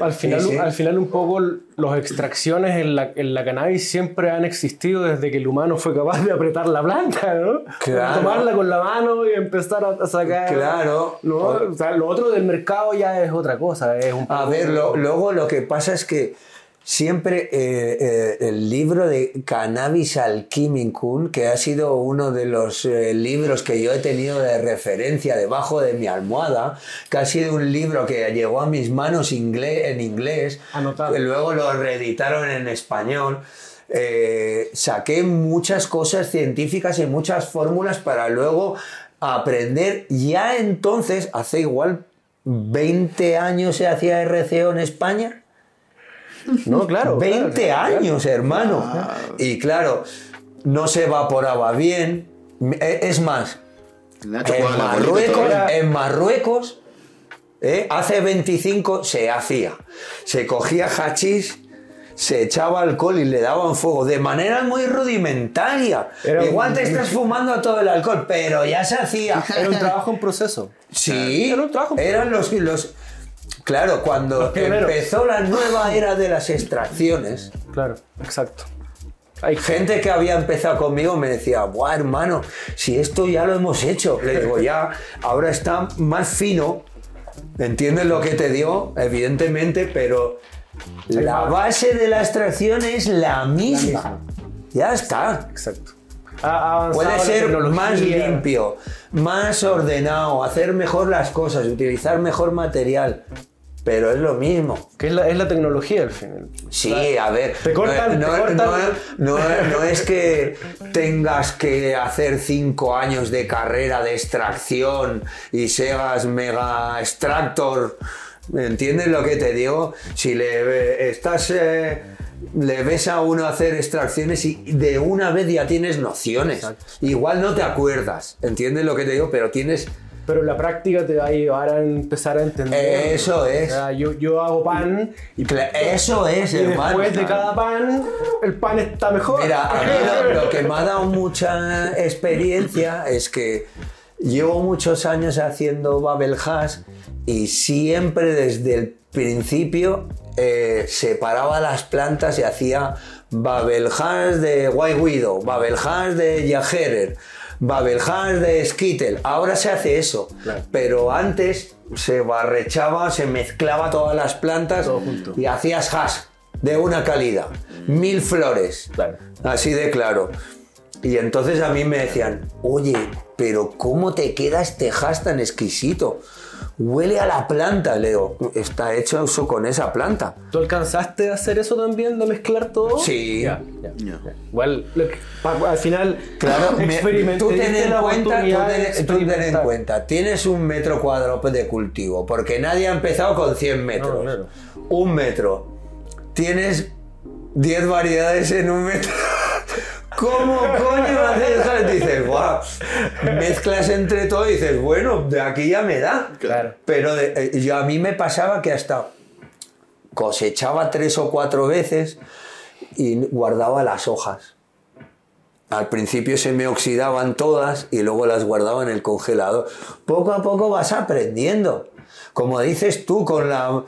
Al final, Sí, sí. al final un poco las extracciones en la, en la cannabis siempre han existido desde que el humano fue capaz de apretar la planta, ¿no? Claro. Tomarla con la mano y empezar a, sacar... Claro. ¿no? O sea, lo otro del mercado ya es otra cosa. Es un A ver, lo- luego lo que pasa es que siempre eh, eh, el libro de Cannabis Alchemicum, que ha sido uno de los eh, libros que yo he tenido de referencia debajo de mi almohada, que ha sido un libro que llegó a mis manos inglés, en inglés, Anotado. que luego lo reeditaron en español. saqué muchas cosas científicas y muchas fórmulas para luego aprender. Ya entonces, hace igual 20 años se hacía RCO en España. No, claro. 20 claro, claro. años, hermano. Y claro, no se evaporaba bien. E- Es más, Nacho en Marruecos, todavía. en Marruecos ¿eh? hace 25 se hacía. Se cogía hachís, se echaba alcohol y le daban fuego de manera muy rudimentaria. Era un- Igual te estás fumando todo el alcohol, pero ya se hacía. Era un trabajo en proceso. Sí, Era un trabajo. eran los, los... Claro, cuando empezó la nueva era de las extracciones, Claro, exacto. Hay gente que había empezado conmigo me decía, Buah, hermano, si esto ya lo hemos hecho. Le digo, ya, ahora está más fino. ¿Entiendes lo que te digo? Evidentemente, pero la base de la extracción es la misma. Ya está. Exacto. Puede ser más limpio, más ordenado, hacer mejor las cosas, utilizar mejor material. Pero es lo mismo. Que es la, es la tecnología al final. Sí, a ver. Te cortan, no, te no- cortan. no- no- no es que tengas que hacer cinco años de carrera de extracción y seas mega extractor. ¿Entiendes lo que te digo? Si le estás. eh, le ves a uno hacer extracciones y de una vez ya tienes nociones. Igual no te acuerdas, ¿entiendes lo que te digo? Pero tienes Pero la práctica te va a llevar a empezar a entender. Eso es. O sea, yo, yo hago pan y, Eso es, y hermano. después de cada pan, el pan está mejor. Mira, a mí lo, lo que me ha dado mucha experiencia es que llevo muchos años haciendo Babel Hash y siempre desde el principio eh, separaba las plantas y hacía Babel Hash de White Widow, Babel Hash de Yajerer, Babel Hash de Skittle. Ahora se hace eso, Claro. pero antes se barrechaba, se mezclaba todas las plantas y hacías hash de una calidad, mil flores. Claro. Así de claro. Y entonces a mí me decían, oye, pero ¿cómo te queda este hash tan exquisito? Huele a la planta. Le digo, está hecho eso con esa planta. ¿Tú alcanzaste a hacer eso también, de mezclar todo? Sí. Ya, ya. Ya. Igual, lo que- pa- al final, Claro, me- tú ten en cuenta, tú ten- tú ten en cuenta, tienes un metro cuadrado de cultivo, porque nadie ha empezado con 100 metros. No. Un metro. Tienes 10 variedades en un metro. ¿Cómo coño haces eso? Dices, guau, mezclas entre todo y dices, bueno, de aquí ya me da. Claro. Pero de- eh, yo, a mí me pasaba que hasta cosechaba tres o cuatro veces y guardaba las hojas. Al principio se me oxidaban todas y luego las guardaba en el congelador. Poco a poco vas aprendiendo. Como dices tú, con la.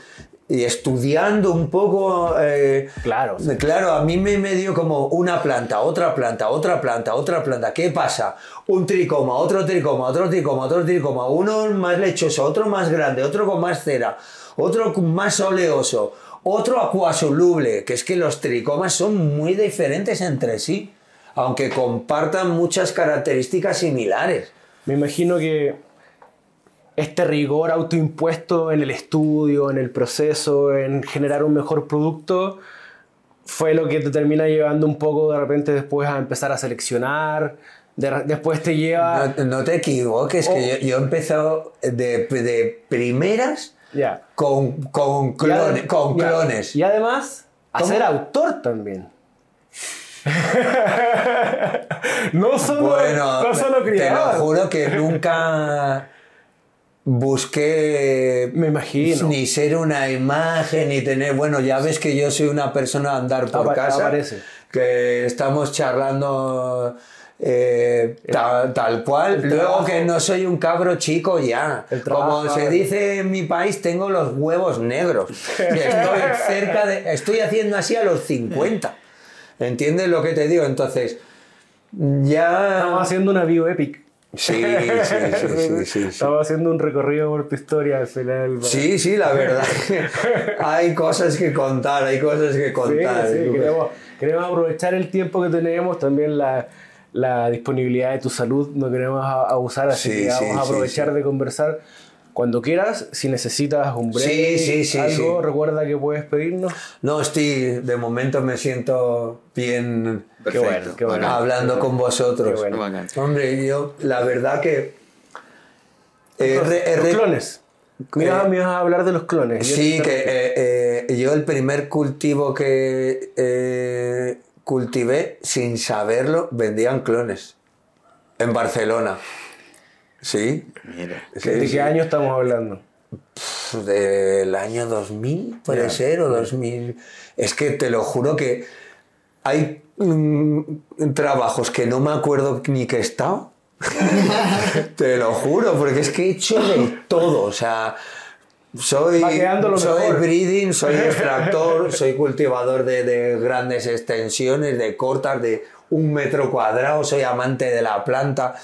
Y estudiando un poco. eh, Claro. Claro, a mí me, me dio como una planta, otra planta, otra planta, otra planta. ¿Qué pasa? Un tricoma, otro tricoma, otro tricoma, otro tricoma. Uno más lechoso, otro más grande, otro con más cera, otro más oleoso, otro acuasoluble. Que es que los tricomas son muy diferentes entre sí, aunque compartan muchas características similares. Me imagino que este rigor autoimpuesto en el estudio, en el proceso, en generar un mejor producto, fue lo que te termina llevando un poco de repente después a empezar a seleccionar, de después te lleva... No, no te equivoques, que yo, yo he empezado de, de primeras Ya. con, con, clone- con ya. clones. Y además, a ¿Cómo? ser autor también. no solo, Bueno, no solo te lo juro que nunca busqué Me imagino. ni ser una imagen ni tener bueno ya ves que yo soy una persona a andar por casa aparece. que estamos charlando eh, tal, tal cual. Luego que no soy un cabro chico ya. Como se dice en mi país, tengo los huevos negros. Y estoy cerca de. Estoy haciendo así a los 50. ¿Entiendes lo que te digo? Entonces, ya. Estamos haciendo una bioepic. Sí, sí, sí, sí. Estamos haciendo un recorrido por tu historia al final. Sí, sí, la verdad. hay cosas que contar, hay cosas que contar. queremos, queremos aprovechar el tiempo que tenemos, también la, la disponibilidad de tu salud, no queremos abusar, así Sí, que sí, vamos a aprovechar sí. de conversar cuando quieras, si necesitas un break, Sí, sí, sí, algo, sí. recuerda que puedes pedirnos. No, estoy, de momento me siento bien Perfecto. Qué bueno, qué bueno. bacán. hablando con vosotros. Qué bueno. Bacán. Hombre, yo la verdad que... he los re- clones. Me ibas, Eh, me ibas a hablar de los clones. Sí, que eh, eh, yo el primer cultivo que eh, cultivé, sin saberlo, vendían clones. En Barcelona. Sí. Mira. sí, ¿De sí. qué año estamos hablando? Del año 2000, puede ser, o 2000. Es que te lo juro que hay mm, trabajos que no me acuerdo ni que he estado. te lo juro, porque es que he hecho de todo. O sea, soy, soy breeding, soy extractor, soy cultivador de, de grandes extensiones, de cortas, de un metro cuadrado, soy amante de la planta,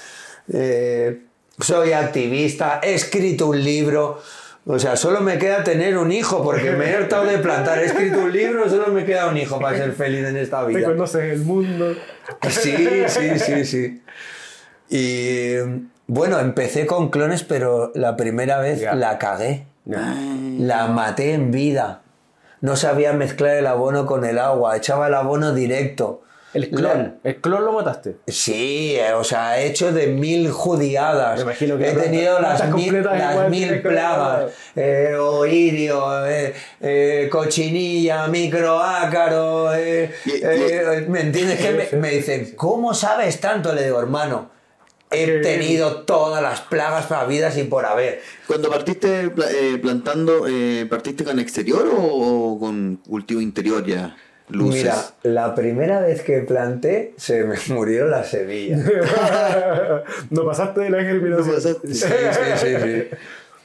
eh, soy activista, he escrito un libro. O sea, solo me queda tener un hijo porque me he hartado de plantar. He escrito un libro, solo me queda un hijo para ser feliz en esta Te vida. conoces el mundo. Sí, sí, sí, sí. Y bueno, empecé con clones, pero la primera vez Ya. la cagué. La maté en vida. No sabía mezclar el abono con el agua, echaba el abono directo. El clon. El clon lo mataste. Sí, eh, o sea, he hecho de mil judiadas. Me imagino que he tenido las mil, las plagas. Eh, oidio, eh, eh, cochinilla, microácaro. eh, eh, ¿Me entiendes? Que me, me dicen, ¿cómo sabes tanto? Le digo, hermano, he tenido todas las plagas habidas y por haber. Cuando partiste pla- eh, plantando, eh, ¿partiste con exterior o, o con cultivo interior ya? Luces. Mira, la primera vez que planté se me murieron las semillas. no pasaste de la germinación. No pasaste. Sí, sí, sí, sí.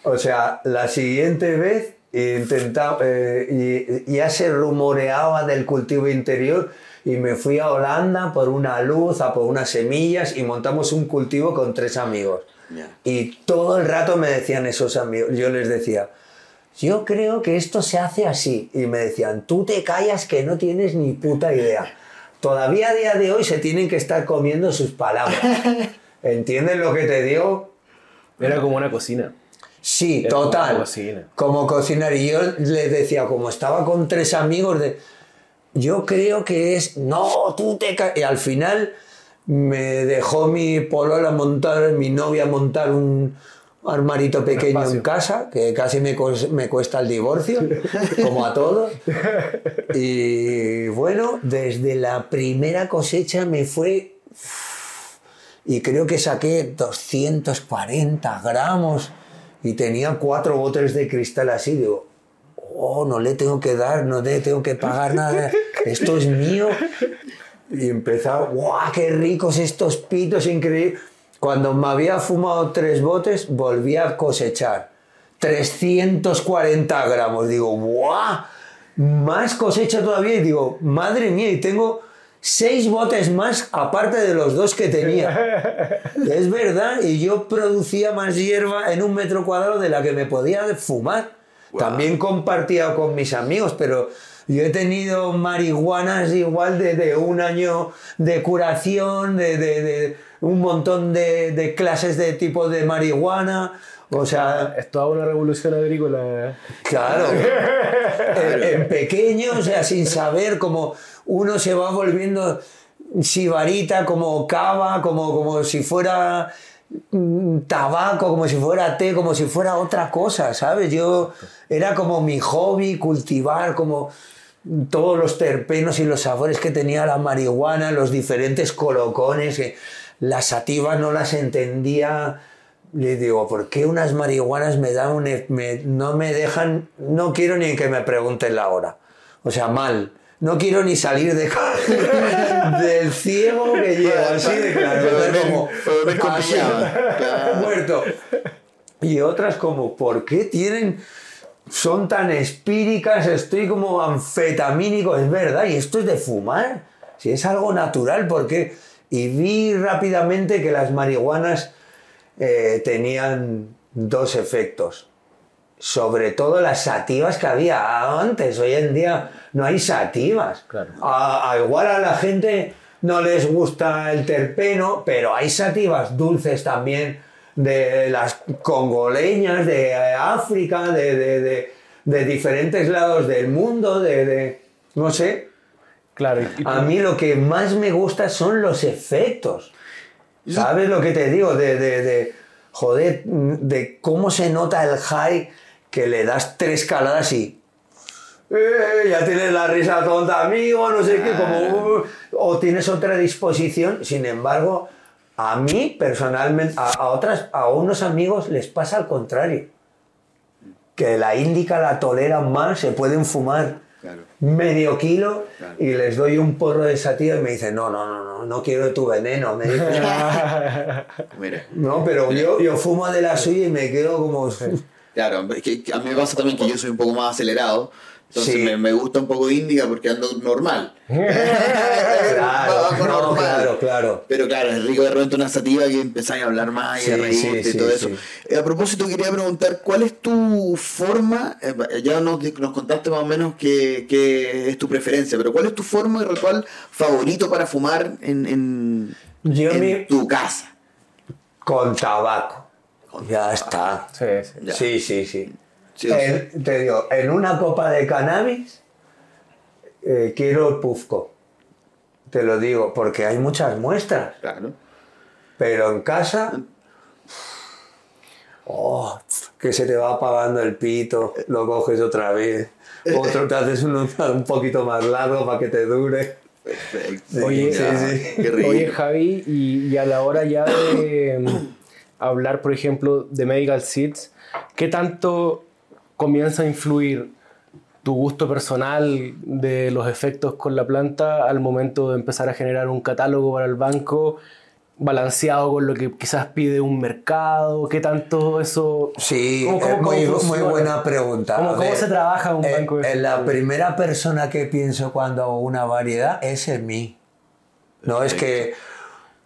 O sea, la siguiente vez intentaba, eh, y, ya se rumoreaba del cultivo interior y me fui a Holanda por una luz, a por unas semillas y montamos un cultivo con tres amigos. Y todo el rato me decían esos amigos, yo les decía, yo creo que esto se hace así. Y me decían, tú te callas que no tienes ni puta idea. Todavía a día de hoy se tienen que estar comiendo sus palabras. ¿Entiendes lo que te digo? Era como una cocina. Sí, Era como total. cocina. Como cocinar. Y yo les decía, como estaba con tres amigos, de, yo creo que es, no, tú te ca-". Y al final me dejó mi polola montar, mi novia montar un armarito pequeño en casa, que casi me, me cuesta el divorcio, como a todos. Y bueno, desde la primera cosecha me fue y creo que saqué 240 gramos y tenía cuatro botes de cristal así. Digo, oh, no le tengo que dar, no le tengo que pagar nada, esto es mío. Y empezaba, ¡guau, qué ricos estos pitos, increíble! Cuando me había fumado tres botes, volví a cosechar 340 gramos. Digo, ¡guau! Más cosecha todavía. Y digo, madre mía, y tengo seis botes más aparte de los dos que tenía. Es verdad, y yo producía más hierba en un metro cuadrado de la que me podía fumar. También compartía con mis amigos, pero yo he tenido marihuanas igual de, de un año de curación, de, de- de un montón de, de clases de tipo de marihuana. O sea, Es toda una revolución agrícola. Claro. en, en pequeño, o sea, sin saber cómo uno se va volviendo sibarita, como cava, como, como si fuera mm, tabaco, como si fuera té, como si fuera otra cosa, ¿sabes? Yo era como mi hobby cultivar, como todos los terpenos y los sabores que tenía la marihuana, los diferentes colocones, que las sativas no las entendía. Le digo, ¿por qué unas marihuanas me dan un, e- me- no me dejan, no quiero ni que me pregunten la hora? O sea, mal. no quiero ni salir de del ciego que lleva así de claro. Como, así, claro. muerto. Y otras como, ¿por qué tienen, son tan espíricas? Estoy como anfetamínico, es verdad, y esto es de fumar. Si es algo natural, ¿por qué? Y vi rápidamente que las marihuanas eh, tenían dos efectos. Sobre todo las sativas que había antes. Hoy en día no hay sativas. Claro. A, a igual a la gente no les gusta el terpeno, pero hay sativas dulces también de las congoleñas, de eh, África, de, de- de- de diferentes lados del mundo, de, no sé. Claro, y- A mí lo que más me gusta son los efectos. ¿Sabes lo que te digo? De, de, de- joder, de cómo se nota el high que le das tres caladas y... "Eh, ya tienes la risa tonta, amigo, no sé qué, como... "Uh", o tienes otra disposición. Sin embargo, a mí personalmente, a, a otras, a unos amigos les pasa al contrario. Que la índica la toleran más, se pueden fumar Claro. medio kilo Claro. y les doy un porro de sativa y me dicen, no, no, no, no, no quiero tu veneno. Me dicen, no, pero yo, yo fumo de la suya y me quedo como... Claro, es que que a mí me pasa también que yo soy un poco más acelerado. Entonces Sí. me, me gusta un poco índica porque ando normal. Claro, no, normal. claro, claro. Pero claro, es rico de repente una sativa que empezáis a hablar más y Sí, a reírte sí, y sí, todo eso. sí. Eh, A propósito, quería preguntar, ¿cuál es tu forma? eh, ya nos, nos contaste más o menos qué, qué es tu preferencia, pero ¿cuál es tu forma y ritual favorito para fumar en, en, Yo en mi- tu casa? Con tabaco. Ya está. sí, sí. Ya. Sí, sí, En- te digo, en una copa de cannabis eh, quiero el pufco. Te lo digo, porque hay muchas muestras. claro. Pero en casa. Oh, que se te va apagando el pito, lo coges otra vez. Otro te haces uno un poquito más largo para que te dure. Perfecto. Oye, Ya, sí, sí. Qué rico. Oye, Javi, y, y a la hora ya de mm, hablar, por ejemplo, de Medical Seeds, ¿qué tanto comienza a influir tu gusto personal de los efectos con la planta al momento de empezar a generar un catálogo para el banco balanceado con lo que quizás pide un mercado? ¿Qué tanto eso... Sí, ¿Cómo- cómo- es muy, cómo muy funciona? buena pregunta. ¿Cómo- cómo se trabaja un eh, banco de eh, La primera persona que pienso cuando hago una variedad es en mí. No es que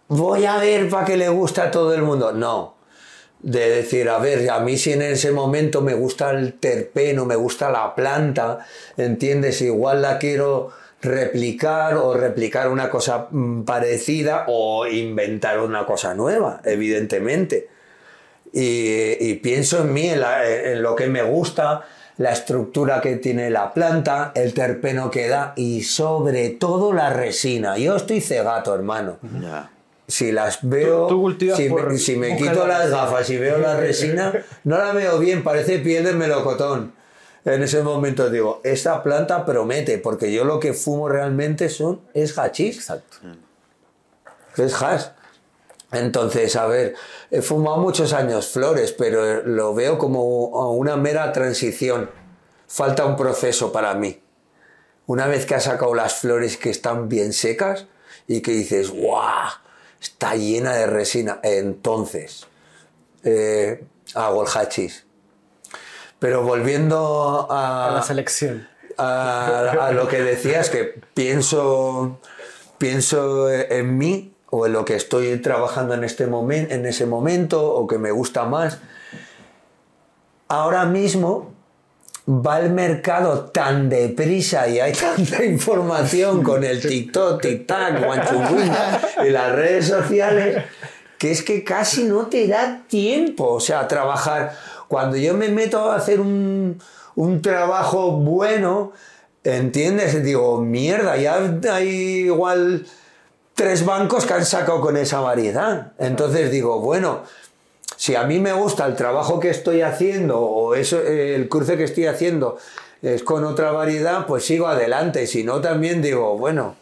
voy a ver para que le gusta a todo el mundo. No. De decir, a ver, a mí si en ese momento me gusta el terpeno, me gusta la planta, ¿entiendes? Igual la quiero replicar o replicar una cosa mm, parecida o inventar una cosa nueva, evidentemente y, pienso en mí, en, lo que me gusta, la estructura que tiene la planta, el terpeno que da y sobre todo la resina. Yo estoy cegato, hermano. Si las veo, Tú- si, por me, si me buscar quito la las gafas y veo la resina, no la veo bien, parece piel de melocotón. En ese momento digo, esta planta promete, porque yo lo que fumo realmente son, es hachís Exacto. es hash. Entonces, a ver, he fumado muchos años flores, pero lo veo como una mera transición. Falta un proceso para mí. Una vez que has sacado las flores que están bien secas y que dices, ¡guau! Está llena de resina. Entonces, eh, hago el hachís. Pero volviendo A a, la selección. a, a lo que decías, que pienso, pienso en mí o en lo que estoy trabajando en, este momen- en ese momento o que me gusta más. Ahora mismo va el mercado tan deprisa y hay tanta información con el TikTok, TikTok, Guanchungunga y las redes sociales que es que casi no te da tiempo, o sea, trabajar. Cuando yo me meto a hacer un, un trabajo bueno, ¿entiendes? Digo, mierda, ya hay igual tres bancos que han sacado con esa variedad. Entonces digo, bueno, si a mí me gusta el trabajo que estoy haciendo o eso, eh, el cruce que estoy haciendo es con otra variedad, pues sigo adelante. Si no, también digo, bueno,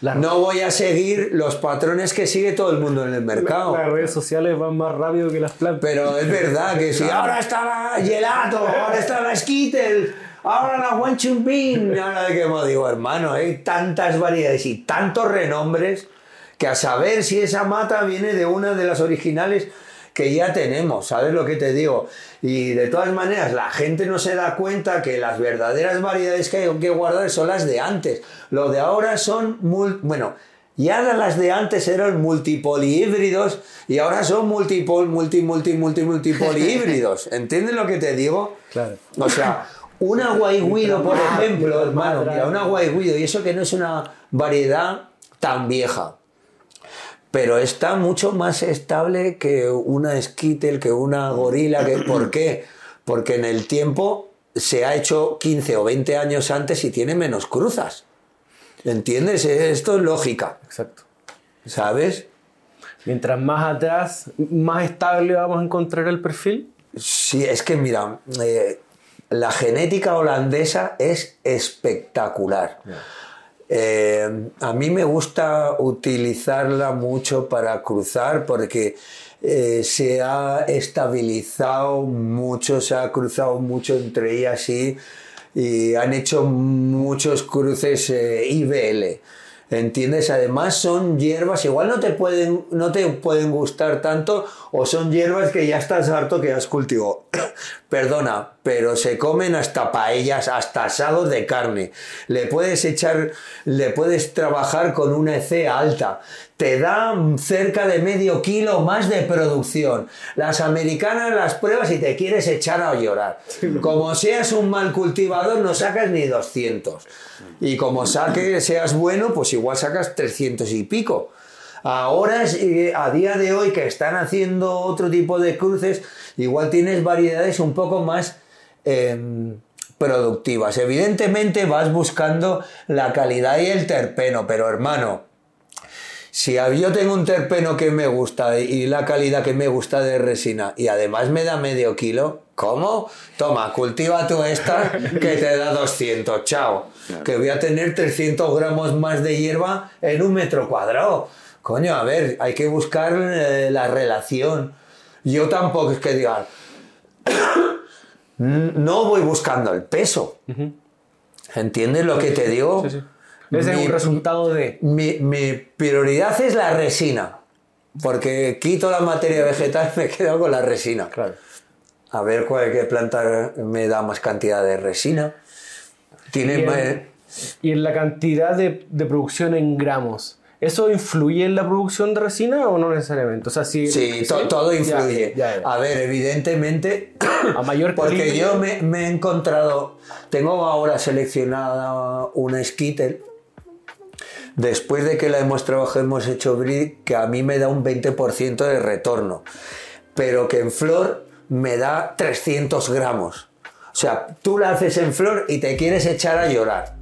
no voy a seguir los patrones que sigue todo el mundo en el mercado. Las redes sociales van más rápido que las plantas. Pero es verdad que si ahora estaba gelato, ahora estaba Skittle, ahora la Wanchumpin, ahora de qué modo digo, hermano, hay tantas variedades y tantos renombres que a saber si esa mata viene de una de las originales que ya tenemos, ¿sabes lo que te digo? Y de todas maneras, la gente no se da cuenta que las verdaderas variedades que hay que guardar son las de antes. Lo de ahora son, bueno, ya las de antes eran multipolihíbridos y ahora son multipol, multi, multi, multi, multipolihíbridos. ¿Entiendes lo que te digo? Claro. O sea, una guayguido, por ejemplo, hermano, mira, una guayguido, y eso que no es una variedad tan vieja pero está mucho más estable que una Skittle, que una gorila. Que, ¿Por qué? Porque en el tiempo se ha hecho 15 o 20 años antes y tiene menos cruzas. ¿Entiendes? Esto es lógica. Exacto. ¿Sabes? Mientras más atrás, más estable vamos a encontrar el perfil. Sí, es que mira, eh, la genética holandesa es espectacular. Eh, a mí me gusta utilizarla mucho para cruzar porque eh, se ha estabilizado mucho, se ha cruzado mucho entre ellas y, han hecho muchos cruces eh, IBL. ¿Entiendes? Además son hierbas, igual no te pueden, no te pueden gustar tanto o son hierbas que ya estás harto que has cultivado. Perdona, pero se comen hasta paellas, hasta asados de carne. Le puedes echar, le puedes trabajar con una EC alta. Te da cerca de medio kilo más de producción. Las americanas las pruebas y te quieres echar a llorar. Como seas un mal cultivador no sacas ni 200. Y como saque, seas bueno, pues igual sacas 300 y pico. Ahora, eh, a día de hoy, que están haciendo otro tipo de cruces, igual tienes variedades un poco más em, productivas. Evidentemente vas buscando la calidad y el terpeno, pero hermano, si yo tengo un terpeno que me gusta y la calidad que me gusta de resina y además me da medio kilo, ¿cómo? Toma, cultiva tú esta que te da 200, chao. Que voy a tener 300 gramos más de hierba en un metro cuadrado. Coño, a ver, hay que buscar eh, la relación. Yo tampoco es que diga, no voy buscando el peso. ¿Entiendes lo que te digo? Sí, sí. Ese es Mi- un resultado de. Mi, mi prioridad es la resina. Porque quito la materia vegetal y me quedo con la resina. Claro. A ver cuál qué planta me da más cantidad de resina. Tiene Bien. más- Y en la cantidad de, de producción en gramos. ¿Eso influye en la producción de resina o no necesariamente? O sea, si, Sí, to- todo influye. ya, ya. A ver, evidentemente, A mayor porque yo me, me he encontrado, tengo ahora seleccionada una Skittle, después de que la hemos trabajado, hemos hecho breed, que a mí me da un 20% de retorno, pero que en flor me da 300 gramos. O sea, tú la haces en flor y te quieres echar a llorar.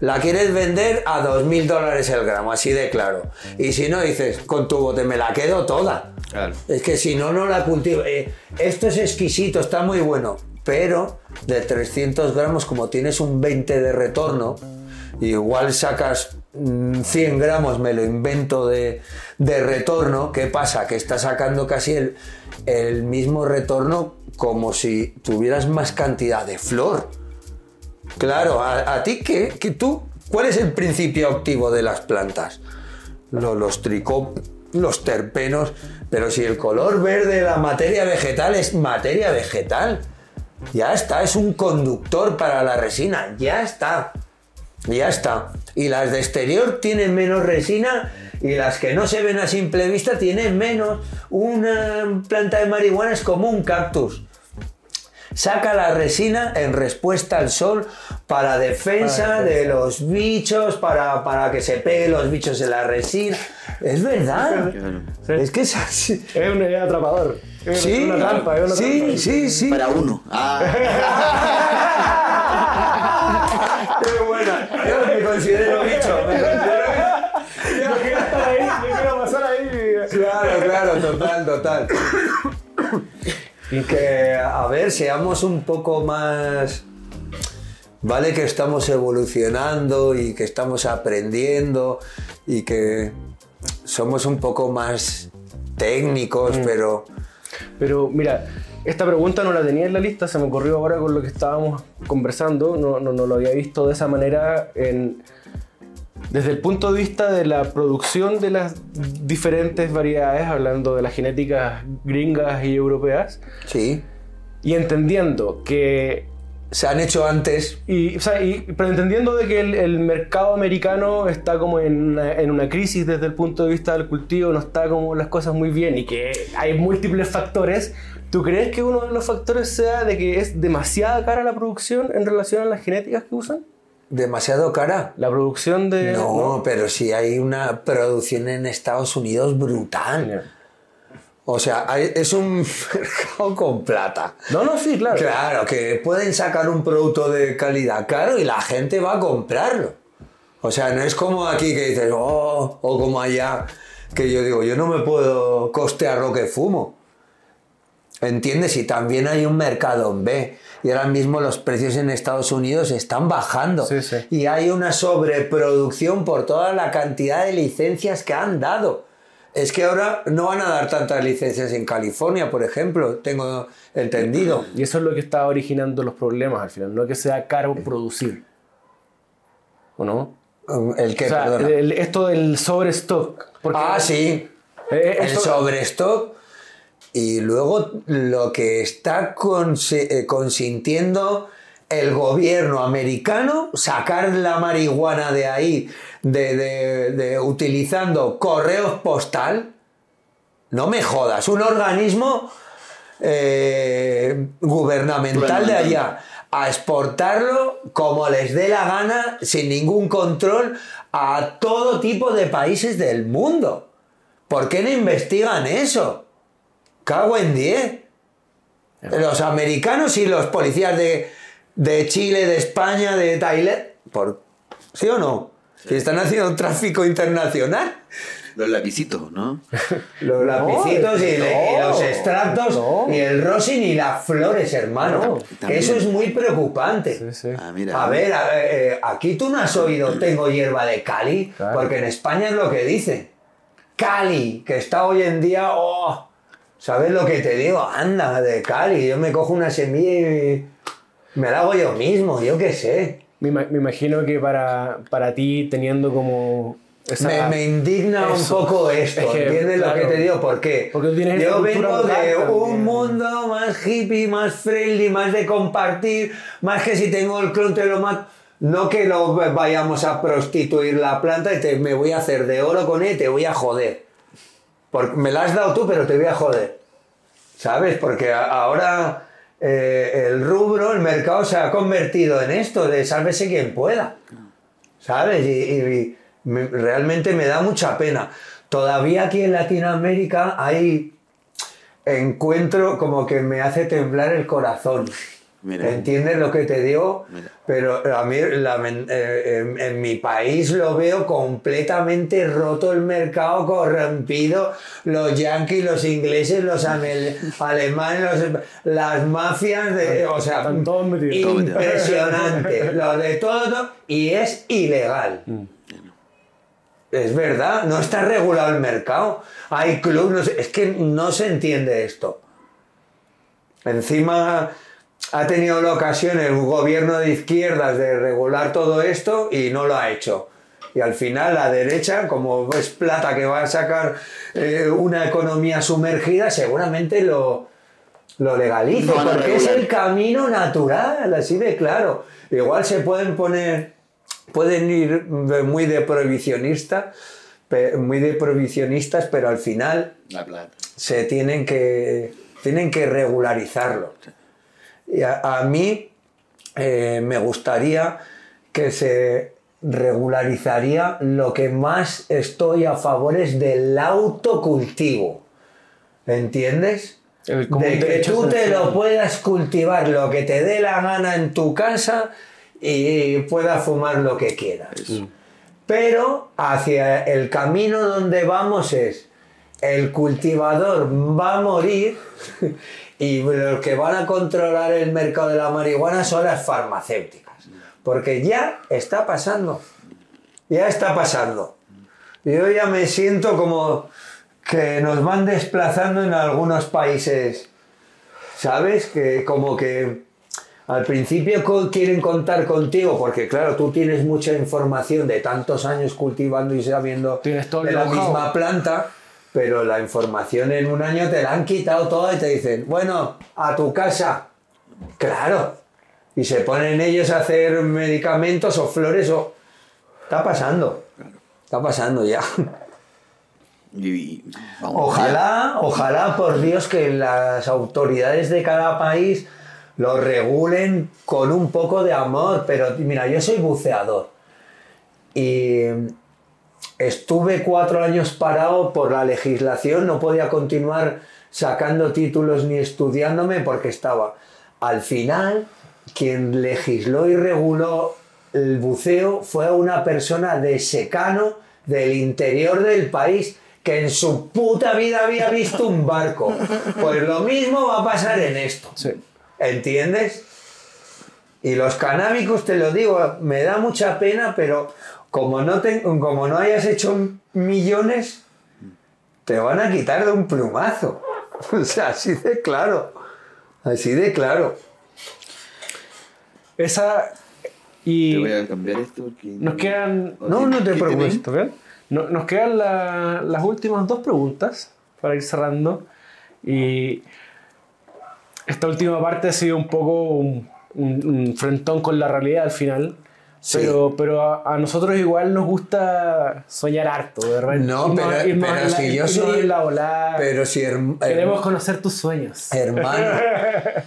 La quieres vender a 2.000 dólares el gramo, así de claro. Y si no, dices, con tu bote me la quedo toda. Claro. Es que si no, no la cultivo. Eh, esto es exquisito, está muy bueno. Pero de 300 gramos, como tienes un 20 de retorno, igual sacas mm, 100 gramos, me lo invento de, de retorno. ¿Qué pasa? Que está sacando casi el, el mismo retorno como si tuvieras más cantidad de flor. Claro, a, ti, ¿qué, qué tú? ¿Cuál es el principio activo de las plantas? Lo- los tricó, los terpenos, pero si el color verde de la materia vegetal es materia vegetal, ya está, es un conductor para la resina, ya está, ya está. Y las de exterior tienen menos resina y las que no se ven a simple vista tienen menos. Una planta de marihuana es como un cactus. Saca la resina en respuesta al sol para defensa de los bichos, para, para que se peguen los bichos en la resina. Es verdad. Sí. Es que es así. Es un atrapador. Es Sí, una trampa. Es una sí, trampa. sí, sí. Para uno. Ah, Qué buena. Yo me considero bicho. Yo quiero estar ahí, yo quiero pasar ahí. Claro, claro, total, total. Y que, a ver, seamos un poco más... Vale que estamos evolucionando y que estamos aprendiendo y que somos un poco más técnicos, pero Pero mira, esta pregunta no la tenía en la lista, se me ocurrió ahora con lo que estábamos conversando, no, no, no lo había visto de esa manera en, desde el punto de vista de la producción de las diferentes variedades, hablando de las genéticas gringas y europeas, Sí. y entendiendo que Se han hecho antes. Y, o sea, y- pero entendiendo de que el, el mercado americano está como en una, en una crisis desde el punto de vista del cultivo, no está como las cosas muy bien y que hay múltiples factores, ¿tú crees que uno de los factores sea de que es demasiada cara la producción en relación a las genéticas que usan? Demasiado cara. La producción de... No, pero sí hay una producción en Estados Unidos brutal. O sea, hay- es un mercado con plata. No, no, sí, claro. Claro, que pueden sacar un producto de calidad caro y la gente va a comprarlo. O sea, no es como aquí que dices, oh, o como allá, que yo digo, yo no me puedo costear lo que fumo. ¿Entiendes? Y también hay un mercado en B. Y ahora mismo los precios en Estados Unidos están bajando. Sí, sí. Y hay una sobreproducción por toda la cantidad de licencias que han dado. Es que ahora no van a dar tantas licencias en California, por ejemplo, tengo entendido. Y eso es lo que está originando los problemas al final, no que sea caro producir. ¿O no? El que, O sea, el- esto del sobrestock. Ah, sí. Eh, el eso- sobrestock. Y luego lo que está eh, consintiendo el gobierno americano, sacar la marihuana de ahí, de- utilizando correos postal. No me jodas, un organismo eh, gubernamental de allá a exportarlo como les dé la gana, sin ningún control, a todo tipo de países del mundo. ¿Por qué no investigan eso? Cago en 10. Los americanos y los policías de, de Chile, de España, de Tailandia. ¿Por, ¿Sí o no? Si están haciendo un tráfico internacional. Los lapicitos, ¿no? Los lapicitos y, los extractos no. y el rosin y las flores, hermano. También. Eso es muy preocupante. Sí, sí. Ah, mira. A ver, a ver, eh, aquí tú no has oído tengo hierba de Cali, Claro. porque en España es lo que dicen. Cali, que está hoy en día, oh, ¿sabes lo que te digo? Anda, de Cali, yo me cojo una semilla y me la hago yo mismo, yo qué sé. Me, ima- me imagino que para, para ti, teniendo como. esa- Me, me indigna Eso. un poco esto, Es que, ¿entiendes claro. lo que te digo? ¿Por qué? Porque tú tienes esa Yo vengo de un mundo más hippie, más friendly, más de compartir, más que si tengo el clon te lo mato. No que lo vayamos a prostituir la planta y te, me voy a hacer de oro con él y te voy a joder. Me la has dado tú, pero te voy a joder. ¿Sabes? Porque ahora eh, el rubro, el mercado se ha convertido en esto, de sálvese quien pueda. ¿Sabes? Y, y- y me- realmente me da mucha pena. Todavía aquí en Latinoamérica hay encuentro como que me hace temblar el corazón. Mira. ¿Entiendes lo que te digo? Mira. Pero a mí eh, en, en mi país lo veo completamente roto el mercado, corrompido. Los yanquis, los ingleses, los alemanes, los- las mafias, de, o sea, impresionante. lo de todo y es ilegal. Es verdad, no está regulado el mercado. Hay clubes, no sé, es que no se entiende esto. Encima ha tenido la ocasión el gobierno de izquierdas de regular todo esto y no lo ha hecho. Y al final la derecha, como es plata que va a sacar eh, una economía sumergida, seguramente lo, lo legalice, a porque es el camino natural, así de claro. Igual se pueden poner, pueden ir muy de prohibicionista, muy de prohibicionistas, pero al final La plata. se tienen que, tienen que regularizarlo. Y a, a mí eh, me gustaría que se regularizaría lo que más estoy a favor es del autocultivo. ¿Entiendes? El- de que tú te lo puedas cultivar lo que te dé la gana en tu casa y puedas fumar lo que quieras. Pero hacia el camino donde vamos es el cultivador va a morir y los que van a controlar el mercado de la marihuana son las farmacéuticas. Porque ya está pasando. Ya está pasando. Yo ya me siento como que nos van desplazando en algunos países, ¿sabes? Que como que al principio quieren contar contigo, porque claro, tú tienes mucha información de tantos años cultivando y sabiendo de la misma planta, pero la información en un año te la han quitado toda y te dicen, bueno, a tu casa. Claro. Y se ponen ellos a hacer medicamentos o flores o... Está pasando. Está pasando ya. Y, Ojalá, ojalá por Dios que las autoridades de cada país lo regulen con un poco de amor. Pero mira, yo soy buceador y estuve cuatro años parado por la legislación, no podía continuar sacando títulos ni estudiándome porque estaba. Al final, quien legisló y reguló el buceo fue una persona de secano del interior del país que en su puta vida había visto un barco. Pues lo mismo va a pasar en esto. Sí. ¿Entiendes? Y los canábicos, te lo digo, me da mucha pena, pero como no, te- como no hayas hecho millones, te van a quitar de un plumazo. O sea, así de claro. Así de claro. Esa. Te Y voy a cambiar esto porque... nos quedan. No, no te ¿Qué preocupes. tenéis? ¿Esto bien? No- nos quedan la- las últimas dos preguntas para ir cerrando. Y esta última parte ha sido un poco un, un- un frentón con la realidad al final. Sí. Pero, pero a, a nosotros igual nos gusta soñar harto, repente. No, Irnos- pero- irnos pero en la- si yo soy- la volada. Pero si herm- Queremos conocer tus sueños. Hermano,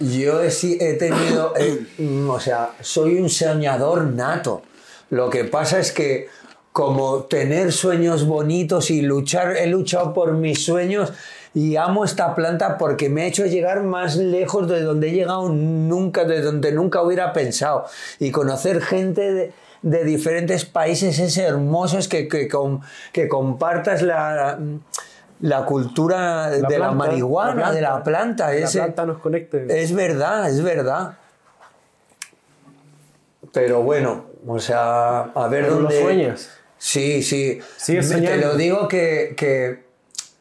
yo he, he tenido, eh, mm, o sea, soy un soñador nato. Lo que pasa es que como tener sueños bonitos y luchar, he luchado por mis sueños y amo esta planta porque me ha hecho llegar más lejos de donde he llegado nunca, de donde nunca hubiera pensado. Y conocer gente de, de diferentes países es hermoso, es que, que, que compartas la, la cultura de la planta, marihuana, la de la planta. La es, planta nos conecte. es verdad, es verdad. Pero bueno, o sea, a ver Pero lo dónde. sueñas. Sí, sí. Te lo digo que, que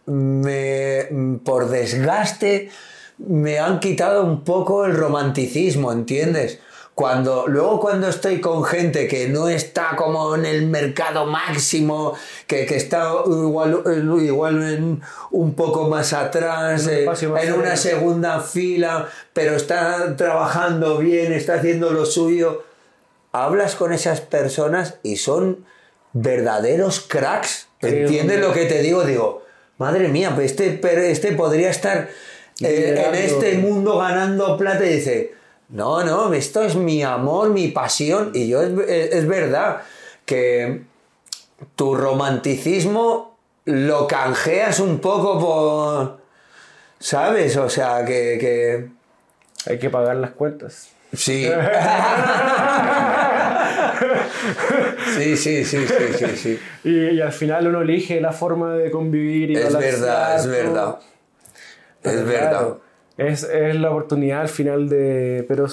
me, por desgaste me han quitado un poco el romanticismo, ¿entiendes? Cuando, luego cuando estoy con gente que no está como en el mercado máximo, que, que está igual, igual en- un poco más atrás, En eh, en una segunda fila, pero está trabajando bien, está haciendo lo suyo, hablas con esas personas y son verdaderos cracks. ¿Entiendes lo que te digo? Digo, madre mía, pues este, este podría estar eh, en este mundo ganando plata y dice, no, no, esto es mi amor, mi pasión. Y yo es, es- es verdad que tu romanticismo lo canjeas un poco por... ¿Sabes? O sea, que... que... Hay que pagar las cuentas. Sí. sí, sí, sí, sí, sí, sí. Y, y al final uno elige la forma de convivir y Es verdad, es verdad. Es verdad. es, es la oportunidad al final de. Pero.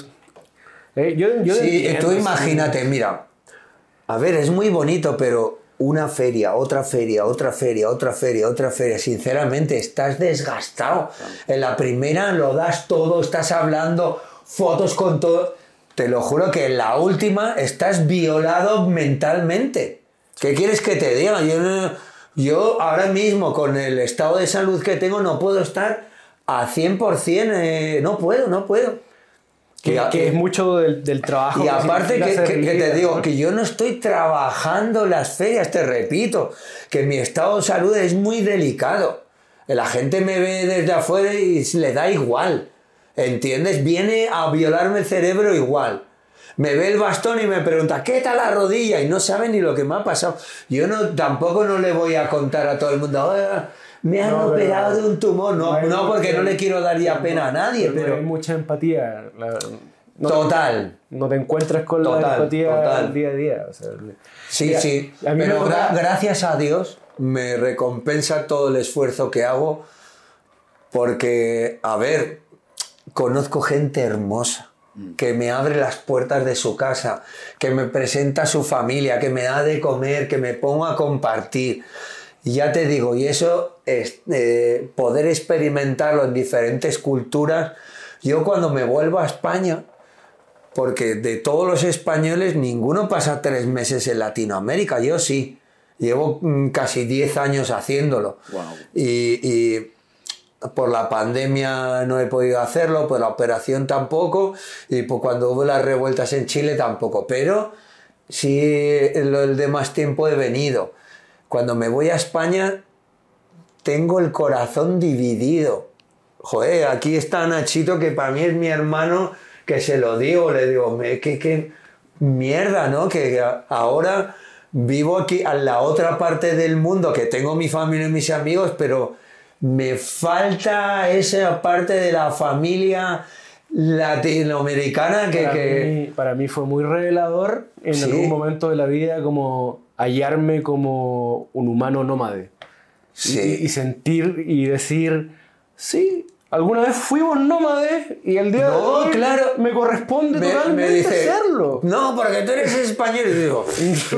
eh, yo, yo Sí, entiendo, tú sí. imagínate, mira. A ver, es muy bonito, pero una feria, otra feria, otra feria, otra feria, otra feria. Sinceramente, estás desgastado. En la primera lo das todo, estás hablando, fotos con todo. Te lo juro que en la última estás violado mentalmente. ¿Qué quieres que te diga? Yo, no- yo ahora mismo, con el estado de salud que tengo, no puedo estar a 100%. eh, no puedo, no puedo. Que, es mucho del, del trabajo. y que aparte que, te digo ¿no? que yo no estoy trabajando las ferias, te repito, que mi estado de salud es muy delicado. La gente me ve desde afuera y le da igual. ¿Entiendes? Viene a violarme el cerebro igual. Me ve el bastón y me pregunta, ¿qué tal la rodilla? Y no sabe ni lo que me ha pasado. Yo no, tampoco no le voy a contar a todo el mundo, "Ah, me han No, operado de un tumor. No, no porque no le quiero dar ya pena a nadie, pero... hay mucha empatía. la- no- Total. No te encuentras con la empatía día a día. o sea, Sí, mira, sí. a Pero gra- gracias a Dios me recompensa todo el esfuerzo que hago porque, a ver, conozco gente hermosa que me abre las puertas de su casa, que me presenta a su familia, que me da de comer, que me pongo a compartir. Y ya te digo, y eso es eh, poder experimentarlo en diferentes culturas. Yo cuando me vuelvo a España, porque de todos los españoles ninguno pasa tres meses en Latinoamérica, yo sí. Llevo mm, casi 10 años haciéndolo. Wow. Y, y por la pandemia no he podido hacerlo, por la operación tampoco, y por cuando hubo las revueltas en Chile tampoco. Pero sí, el, de más tiempo he venido. Cuando me voy a España, tengo el corazón dividido. Joder, aquí está Nachito, que para mí es mi hermano, que se lo digo, le digo, me, qué, qué mierda, ¿no? Que ahora vivo aquí a la otra parte del mundo, que tengo mi familia y mis amigos, pero me falta esa parte de la familia latinoamericana que... para, que- mí, para mí fue muy revelador en Sí. algún momento de la vida como hallarme como un humano nómade. Sí. Y, y sentir y decir, sí, alguna vez fuimos nómades y el día de No, hoy claro. me corresponde me, totalmente me dice, hacerlo. no, porque tú eres español. Y digo,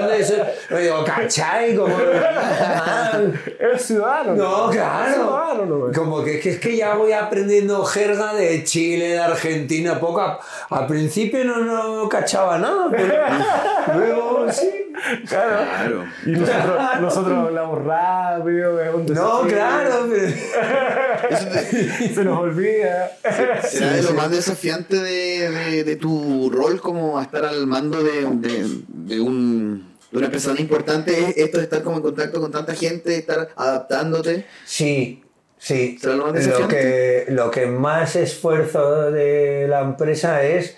no de digo, ¿cachai? Como, Eres ciudadano. no, Eres claro. ciudadano, ¿no? Como que, que es que ya voy aprendiendo jerga de Chile, de Argentina, poco. a- al principio no, no cachaba nada, pero luego sí. Claro. Claro. Y nosotros, nosotros hablamos rápido, es un No, claro, pero... Eso te- Se nos olvida. ¿Será de lo más desafiante de, de- de tu rol como a estar al mando de, de- de un, de una tan importante? ¿Es esto de estar como en contacto con tanta gente, estar adaptándote? Sí, sí. ¿Será lo más Lo desafiante? que, lo que más esfuerzo de la empresa es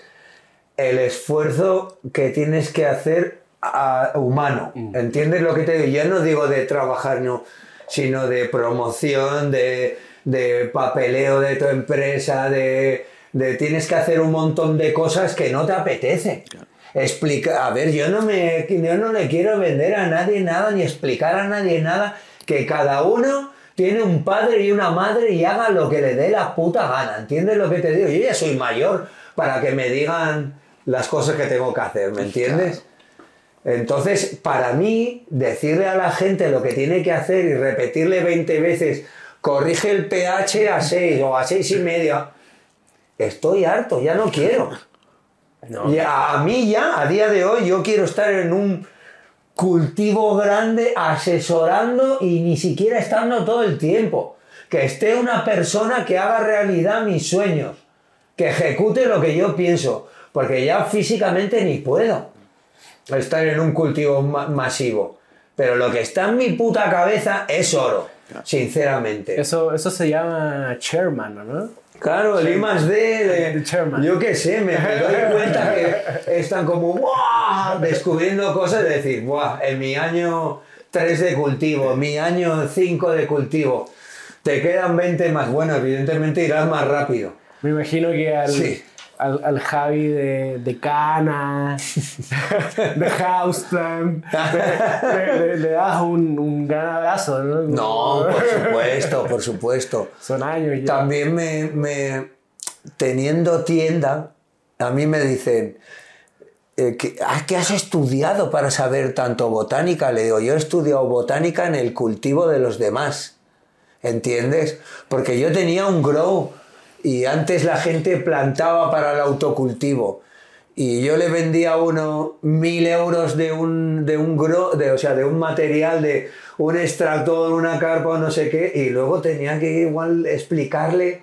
el esfuerzo que tienes que hacer a- humano. ¿Entiendes lo que te digo? Yo no digo de trabajar, no, sino de promoción, de, de papeleo de tu empresa, de, de tienes que hacer un montón de cosas que no te apetece. Explica, a ver, yo no, me, yo no le quiero vender a nadie nada, ni explicar a nadie nada, que cada uno tiene un padre y una madre y haga lo que le dé la puta gana. ¿Entiendes lo que te digo? Yo ya soy mayor para que me digan las cosas que tengo que hacer, ¿me entiendes? Entonces, para mí, decirle a la gente lo que tiene que hacer y repetirle 20 veces, corrige el pH a 6 o a 6 y media, estoy harto, ya no quiero. No. Y a, a mí ya, a día de hoy, yo quiero estar en un cultivo grande asesorando y ni siquiera estando todo el tiempo. Que esté una persona que haga realidad mis sueños, que ejecute lo que yo pienso, porque ya físicamente ni puedo estar en un cultivo ma- masivo. Pero lo que está en mi puta cabeza es oro, sinceramente. Eso, eso se llama chairman, ¿no? Claro, el I más D, de- yo qué sé, me, me doy cuenta que están como ¡buah! descubriendo cosas de decir, Buah, en mi año 3 de cultivo, mi año 5 de cultivo, te quedan 20 más, bueno, evidentemente irás más rápido. Me imagino que al, Sí. Al, al Javi de, de Cana, de Houston, le, das un, un gran abrazo, ¿no? No, por supuesto, por supuesto. Son años ya. También me, me- teniendo tienda, a mí me dicen, eh, que, ah, ¿qué has estudiado para saber tanto botánica? Le digo, yo he estudiado botánica en el cultivo de los demás, ¿entiendes? Porque yo tenía un grow y antes la gente plantaba para el autocultivo. Y yo le vendía a uno mil euros de un, de un grow, de, o sea, de un material, de un extractor, una carpa no sé qué, y luego tenía que igual explicarle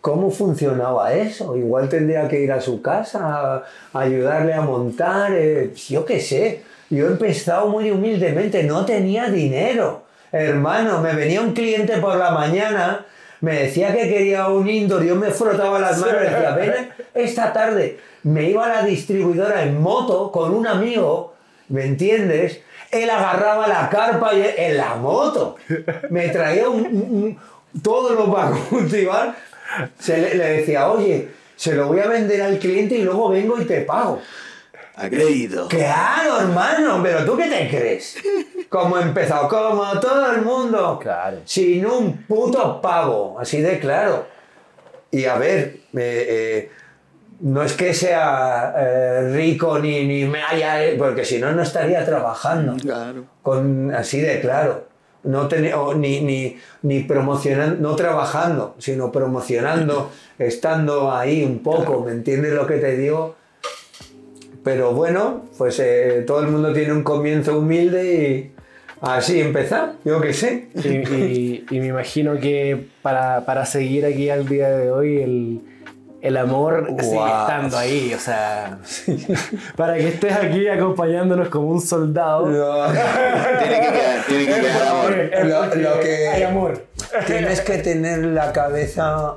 cómo funcionaba eso. Igual tendría que ir a su casa, ayudarle a montar, eh, yo qué sé. Yo he empezado muy humildemente, no tenía dinero. Hermano, me venía un cliente por la mañana, me decía que quería un indoor, yo me frotaba las manos y decía, ven esta tarde. Me iba a la distribuidora en moto con un amigo, ¿me entiendes? Él agarraba la carpa y en la moto. Me traía un, un- un- todo lo para cultivar. Se le decía, oye, se lo voy a vender al cliente y luego vengo y te pago. A crédito. Claro, hermano, pero ¿tú qué te crees? Como empezó, como todo el mundo. Claro. Sin un puto pago, así de claro. Y a ver, eh, eh, no es que sea eh, rico ni, ni me haya... Porque si no, no estaría trabajando. Claro. Con, así de claro. No ten- o ni, ni, ni promocionando, no trabajando, sino promocionando, estando ahí un poco, ¿me entiendes lo que te digo? Pero bueno, pues eh, todo el mundo tiene un comienzo humilde y así empezar, yo qué sé. Y, y- y me imagino que para, para seguir aquí al día de hoy, el, el amor sigue Guau. estando ahí. O sea, para que estés aquí acompañándonos como un soldado. Tiene que quedar, tiene que quedar amor. Lo que- Hay amor. Tienes que tener la cabeza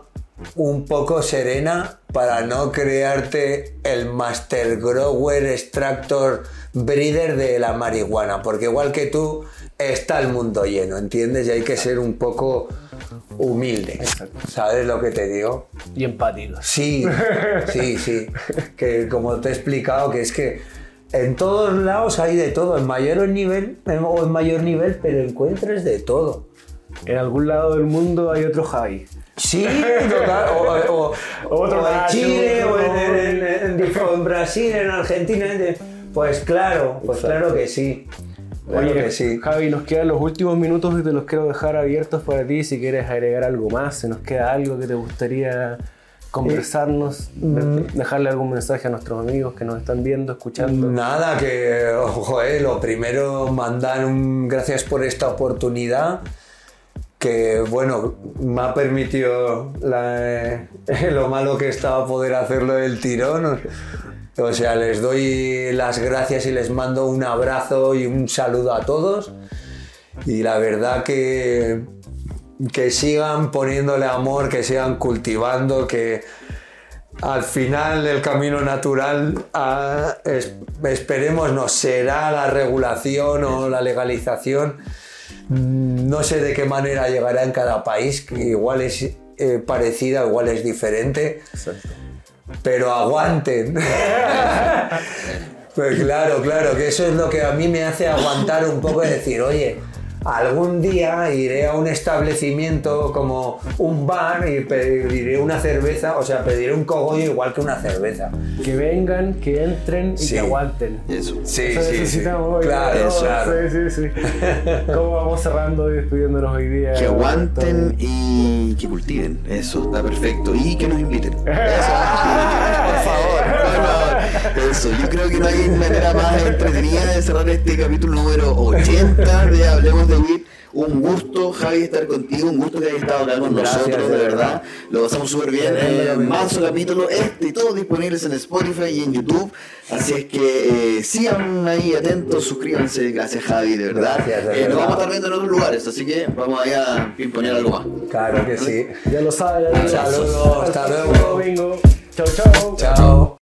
un poco serena para no crearte el master grower extractor breeder de la marihuana, porque igual que tú está el mundo lleno, ¿entiendes? Y hay que ser un poco humilde. ¿Sabes lo que te digo? Y empáticos. Sí, sí, sí. Que como te he explicado, que es que en todos lados hay de todo, en mayor nivel o en mayor nivel, pero encuentres de todo. En algún lado del mundo hay otro Javi. Sí, total, o, o- Otro o en Nacho, Chile, o en, otro- en- en- en- en Brasil, en Argentina. en- Pues claro, pues claro que sí. Claro Oye, que sí. Javi, nos quedan los últimos minutos y te los quiero dejar abiertos para ti si quieres agregar algo más, si nos queda algo que te gustaría conversarnos, de- dejarle algún mensaje a nuestros amigos que nos están viendo, escuchando. Nada, que ojo, eh, lo primero, mandar un gracias por esta oportunidad. Que bueno, me ha permitido eh, lo malo que estaba poder hacerlo del tirón. O sea, les doy las gracias y les mando un abrazo y un saludo a todos. Y la verdad que, que sigan poniéndole amor, que sigan cultivando, que al final el camino natural es- esperemos no será la regulación o la legalización. Mm, No sé de qué manera llegará en cada país, que igual es eh, parecida, igual es diferente pero aguanten. pues claro, claro, que eso es lo que a mí me hace aguantar un poco y decir, oye, algún día iré a un establecimiento como un bar y pediré una cerveza, o sea, pediré un cogollo igual que una cerveza. Que vengan, que entren y Sí. que aguanten. Eso. Sí, Eso sí, sí. necesitamos hoy. Claro, todos. claro. Sí, sí, sí. ¿Cómo vamos cerrando y despidiéndonos hoy día? Que aguanten y que cultiven. Eso, está perfecto. Y que nos inviten. Eso, por favor. por favor. Eso, yo creo que no hay manera más entretenida de cerrar este capítulo número 80 de Hablemos de WIT. Un gusto, Javi, estar contigo. Un gusto que hayas estado acá con Gracias, nosotros, de verdad. Lo pasamos súper bien. Eh, capítulo. manso capítulo, este y todos disponibles en Spotify y en YouTube. Así es que eh, sigan ahí atentos, suscríbanse. Gracias, Javi, de verdad. Gracias, de Eh, verdad. Nos vamos a estar viendo en otros lugares, así que vamos ahí a imponer algo más. Claro que sí. Ya lo saben. Un saludo, hasta luego. domingo. Chau, chau. Chao.